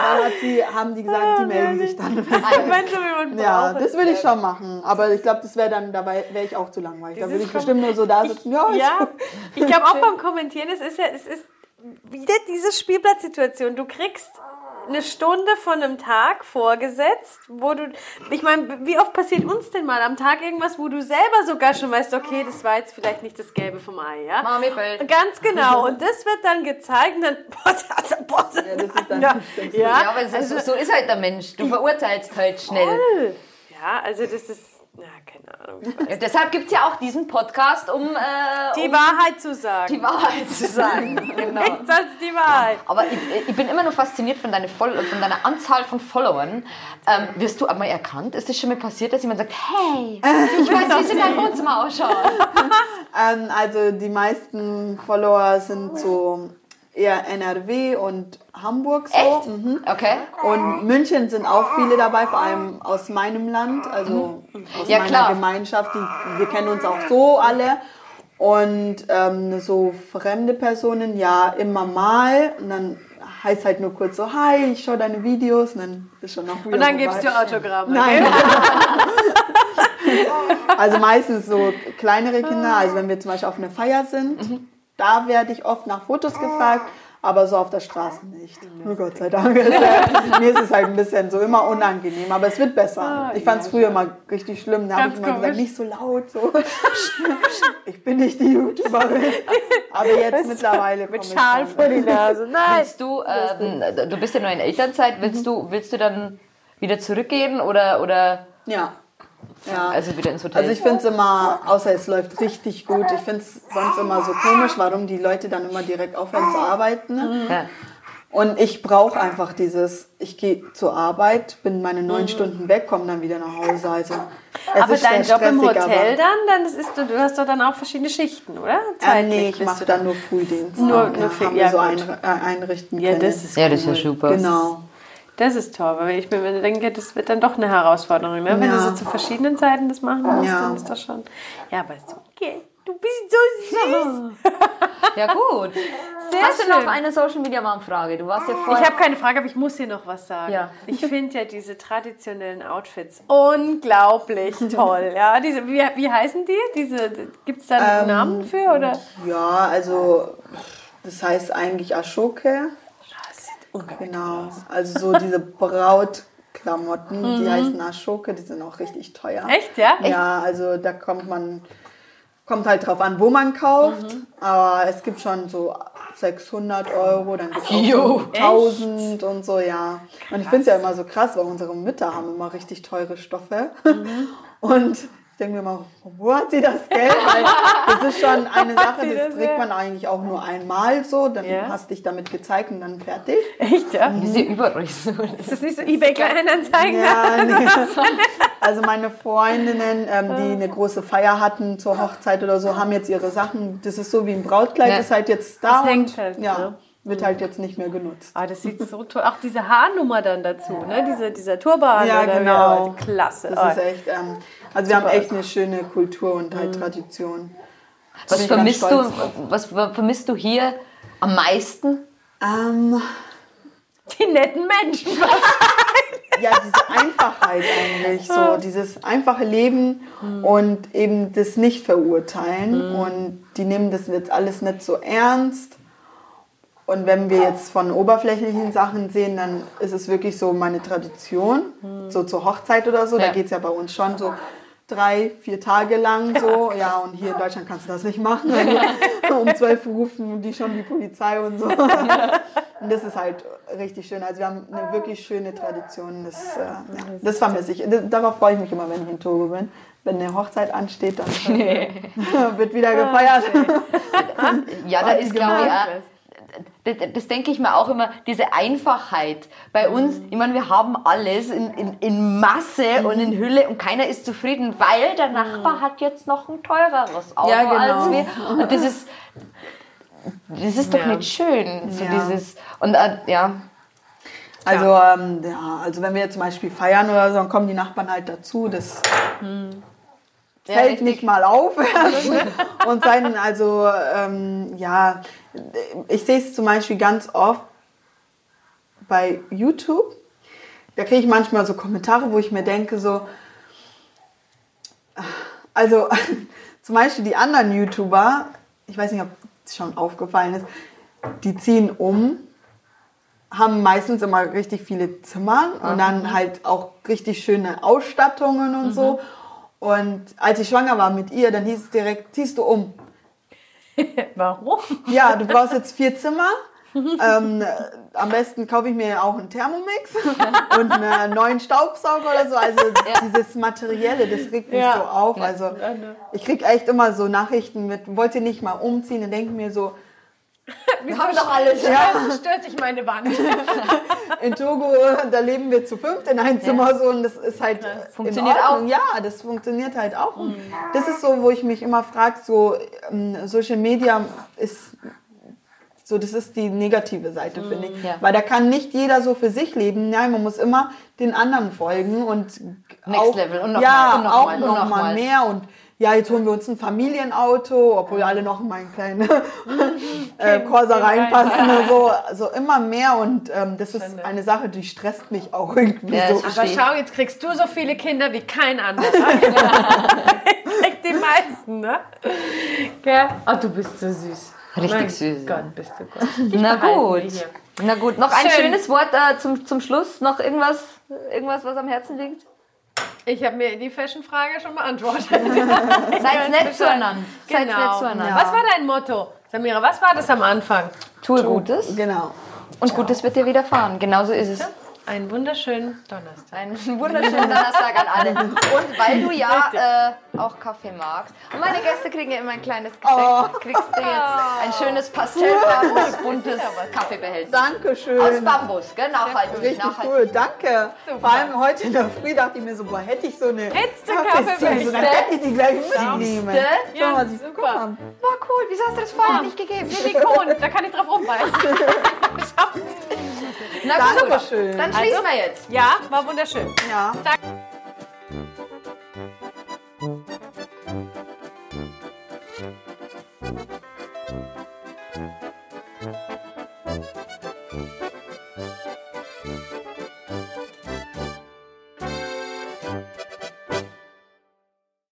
Dann sie, haben die gesagt, die melden sich dann. [LAUGHS] wenn Ja, das würde ich schon machen. Aber ich glaube, das wäre dann, dabei wäre ich auch zu langweilig. Da würde ich bestimmt nur so da sitzen. Ja, ist Ja, ich glaube auch [LAUGHS] beim Kommentieren, es ist ja, es ist wieder diese Spielplatzsituation. Du kriegst eine Stunde von einem Tag vorgesetzt, wo du, ich meine, wie oft passiert uns denn mal am Tag irgendwas, wo du selber sogar schon weißt, okay, das war jetzt vielleicht nicht das Gelbe vom Ei, ja? Mami fällt. Ganz genau. Und das wird dann gezeigt und dann, [LAUGHS] boah, also, boah, Ja, das ist dann ja, das ja, Ja, aber ist, so, so ist halt der Mensch. Du verurteilst halt schnell. voll. Ja, also das ist, ja, keine Ja, deshalb gibt es ja auch diesen Podcast, um, äh, Die um Wahrheit zu sagen. die Wahrheit zu sagen. [LAUGHS] genau. Nichts als die Wahrheit. Aber ich, ich bin immer noch fasziniert von, deiner Voll von deiner Anzahl von Followern. Ähm, wirst du einmal erkannt? Ist das schon mal passiert, dass jemand sagt, hey, [LAUGHS] ich weiß, wie es in deinem Wohnzimmer ausschaut? [LAUGHS] Ähm, also die meisten Follower sind so eher NRW und Hamburg so. Mhm. Okay. Und München sind auch viele dabei, vor allem aus meinem Land, also aus Ja, meiner klar. Gemeinschaft. Die, wir kennen uns auch so alle. Und ähm, so fremde Personen, ja, immer mal. Und dann heißt halt nur kurz so, hi, ich schaue deine Videos. Und dann ist schon noch wieder Und dann gibst du Autogramme. Nein. [LAUGHS] also meistens so kleinere Kinder. Also wenn wir zum Beispiel auf einer Feier sind, da werde ich oft nach Fotos gefragt. Aber so auf der Straße nicht. Oh Gott sei Dank. Es, [LAUGHS] äh, Mir ist es halt ein bisschen so immer unangenehm. Aber es wird besser. Ich fand es früher mal richtig schlimm. Da habe ich immer gesagt, nicht so laut. So. [LAUGHS] Ich bin nicht die YouTuberin. Aber jetzt mittlerweile Mit Schal vor die Nase. [LAUGHS] Nein. Willst du, ähm, du bist ja noch in Elternzeit, willst du, willst du dann wieder zurückgehen oder, oder Ja. Ja. also wieder ins Hotel? Also ich finde es immer, außer es läuft richtig gut, ich finde es sonst immer so komisch, warum die Leute dann immer direkt aufhören zu arbeiten. Ne? ja. Und ich brauche einfach dieses, ich gehe zur Arbeit, bin meine neun Mhm. Stunden weg, komme dann wieder nach Hause. Also, es Aber dein Job im Hotel dann, dann das ist, du, hast doch dann auch verschiedene Schichten, oder? Äh, nee, ich mache dann nur Frühdienst. Nur- ja, nur für- haben ja, so ein, äh, einrichten Ja, können. das ist Ja, das ist ja super. Genau. Das ist toll, weil ich mir denke, das wird dann doch eine Herausforderung, ne? wenn Ja. du so zu verschiedenen Zeiten das machen musst, Ja. dann ist das schon. Ja, aber ist okay. Du bist so süß. Ja, gut. [LAUGHS] Sehr Hast du schön. noch eine Social Media Mom Frage? Du warst ja vorher. Ich habe keine Frage, aber ich muss hier noch was sagen. Ja. Ich finde ja diese traditionellen Outfits unglaublich [LAUGHS] toll. Ja, diese, wie, wie heißen die? Diese, Gibt es da einen Ähm, Namen für? Oder? Ja, also das heißt eigentlich Ashoke. Unglaublich Genau. Also so diese Brautklamotten, die heißen Ashoke, die sind auch richtig teuer. Mhm. Echt, ja? Echt? Ja, also da kommt man, kommt halt drauf an, wo man kauft. Mhm. Aber es gibt schon so 600 Euro, dann gibt es Jo, auch so 1000 und so, ja. Und ich finde es ja immer so krass, weil unsere Mütter haben immer richtig teure Stoffe. Mhm. [LAUGHS] Und denke mir immer, wo hat sie das Geld? [LAUGHS] Weil das ist schon eine Sache, das das trägt man eigentlich auch nur einmal so, dann Ja. hast dich damit gezeigt und dann fertig. Echt, ja? Mhm. Diese überall so. Ist das nicht so eBay Kleinanzeigen? Ja, [LAUGHS] nee. Also meine Freundinnen, ähm, die eine große Feier hatten zur Hochzeit oder so, haben jetzt ihre Sachen. Das ist so wie ein Brautkleid, Ja. ist halt jetzt da Das hängt halt, ja, ne? wird halt jetzt nicht mehr genutzt. Ah, das sieht so toll. Auch diese Haarnummer dann dazu, ne? Diese, dieser Turban. Ja, genau. Klasse. Das Oh. ist echt. Ähm, also wir haben echt eine schöne Kultur und halt Tradition. Was vermisst, du, was vermisst du hier am meisten? Ähm, Die netten Menschen. [LAUGHS] ja, diese Einfachheit eigentlich, so dieses einfache Leben und eben das nicht verurteilen und die nehmen das jetzt alles nicht so ernst. Und wenn wir jetzt von oberflächlichen Sachen sehen, dann ist es wirklich so meine Tradition, so zur Hochzeit oder so, Ja. da geht es ja bei uns schon so drei, vier Tage lang so. [LAUGHS] Ja, und hier in Deutschland kannst du das nicht machen. Also, [LAUGHS] um zwölf rufen die schon die Polizei und so. [LAUGHS] Und das ist halt richtig schön. Also wir haben eine wirklich schöne Tradition. Das, äh, ja, das vermisse ich. Darauf freue ich mich immer, wenn ich in Togo bin. Wenn eine Hochzeit ansteht, dann wird wieder gefeiert. Ja, da ist, glaube ich, das, das denke ich mir auch immer, diese Einfachheit. Bei uns, ich meine, wir haben alles in, in, in Masse und in Hülle und keiner ist zufrieden, weil der Nachbar hat jetzt noch ein teureres Auto Ja, genau. als wir. Und das ist, das ist doch Ja. nicht schön. So Ja. dieses, und äh, ja, Also, ähm, ja, also wenn wir zum Beispiel feiern oder so, dann kommen die Nachbarn halt dazu. Das fällt richtig. nicht mal auf. [LAUGHS] und sein, also, ähm, ja, ich sehe es zum Beispiel ganz oft bei YouTube. Da kriege ich manchmal so Kommentare, wo ich mir denke, so, also [LAUGHS] zum Beispiel die anderen YouTuber, ich weiß nicht, ob es schon aufgefallen ist, die ziehen um, haben meistens immer richtig viele Zimmer und dann halt auch richtig schöne Ausstattungen und so. Und als ich schwanger war mit ihr, dann hieß es direkt, ziehst du um. [LAUGHS] Warum? Ja, du brauchst jetzt vier Zimmer. ähm, äh, am besten kaufe ich mir auch einen Thermomix [LAUGHS] und einen neuen Staubsauger oder so. Also dieses Materielle, das regt mich Ja. so auf. Also ne. ich kriege echt immer so Nachrichten mit, wollt ihr nicht mal umziehen? Dann denke ich mir so, [LAUGHS] Wir haben doch alles. [LAUGHS] Ja. Stört dich meine Wand. [LAUGHS] in Togo, da leben wir zu fünft in einem Zimmer so und das ist halt in funktioniert Ordnung. Ja, das funktioniert halt auch. Und das ist so, wo ich mich immer frage, so ähm, Social Media ist so, das ist die negative Seite, finde ich. Ja. Weil da kann nicht jeder so für sich leben. Nein, man muss immer den anderen folgen und Next auch, Level und noch ja, mal und noch auch mal und noch, mehr und ja, jetzt holen wir uns ein Familienauto, obwohl alle noch in meinen kleinen [LAUGHS] äh, Corsa reinpassen und so. [LAUGHS] Also immer mehr und ähm, das ist eine Sache, die stresst mich auch irgendwie Ja, so. Aber schau, jetzt kriegst du so viele Kinder wie kein anderer. [LAUGHS] Krieg die meisten, ne? Gell? Ah, du bist so süß. Richtig mein süß. Gott, bist du Gott. Na gut. Na gut, noch ein Schön. schönes Wort äh, zum, zum Schluss. Noch irgendwas, irgendwas, was am Herzen liegt? Ich habe mir die Fashion-Frage schon beantwortet. [LAUGHS] Seid nett zueinander. Seid nett Genau. zueinander. Was war dein Motto? Samira, was war das am Anfang? Tue Gutes Genau. und Gutes wird dir widerfahren. Genauso ist es. Einen wunderschönen Donnerstag. Einen wunderschönen Donnerstag an alle. Und weil du ja äh, auch Kaffee magst. Und meine Gäste kriegen ja immer ein kleines Geschenk. Oh. Kriegst du jetzt ein schönes pastellfarbenes, buntes Kaffeebehälter. Dankeschön. Aus Bambus, gell? Nachhaltig. Richtig nachhaltig. cool, danke. Vor allem heute in der Früh dachte ich mir so, boah, hätte ich so eine Hättest du Kaffeeziege, so, dann hätte ich die gleich mitnehmen. Schau Ja, sie super. War cool. Wieso hast du das vorher nicht gegeben? [LAUGHS] Silikon, da kann ich drauf rumbeißen. [LAUGHS] [LAUGHS] Na gut, Dankeschön. dann schließen wir jetzt. Ja, war wunderschön. Ja. Danke.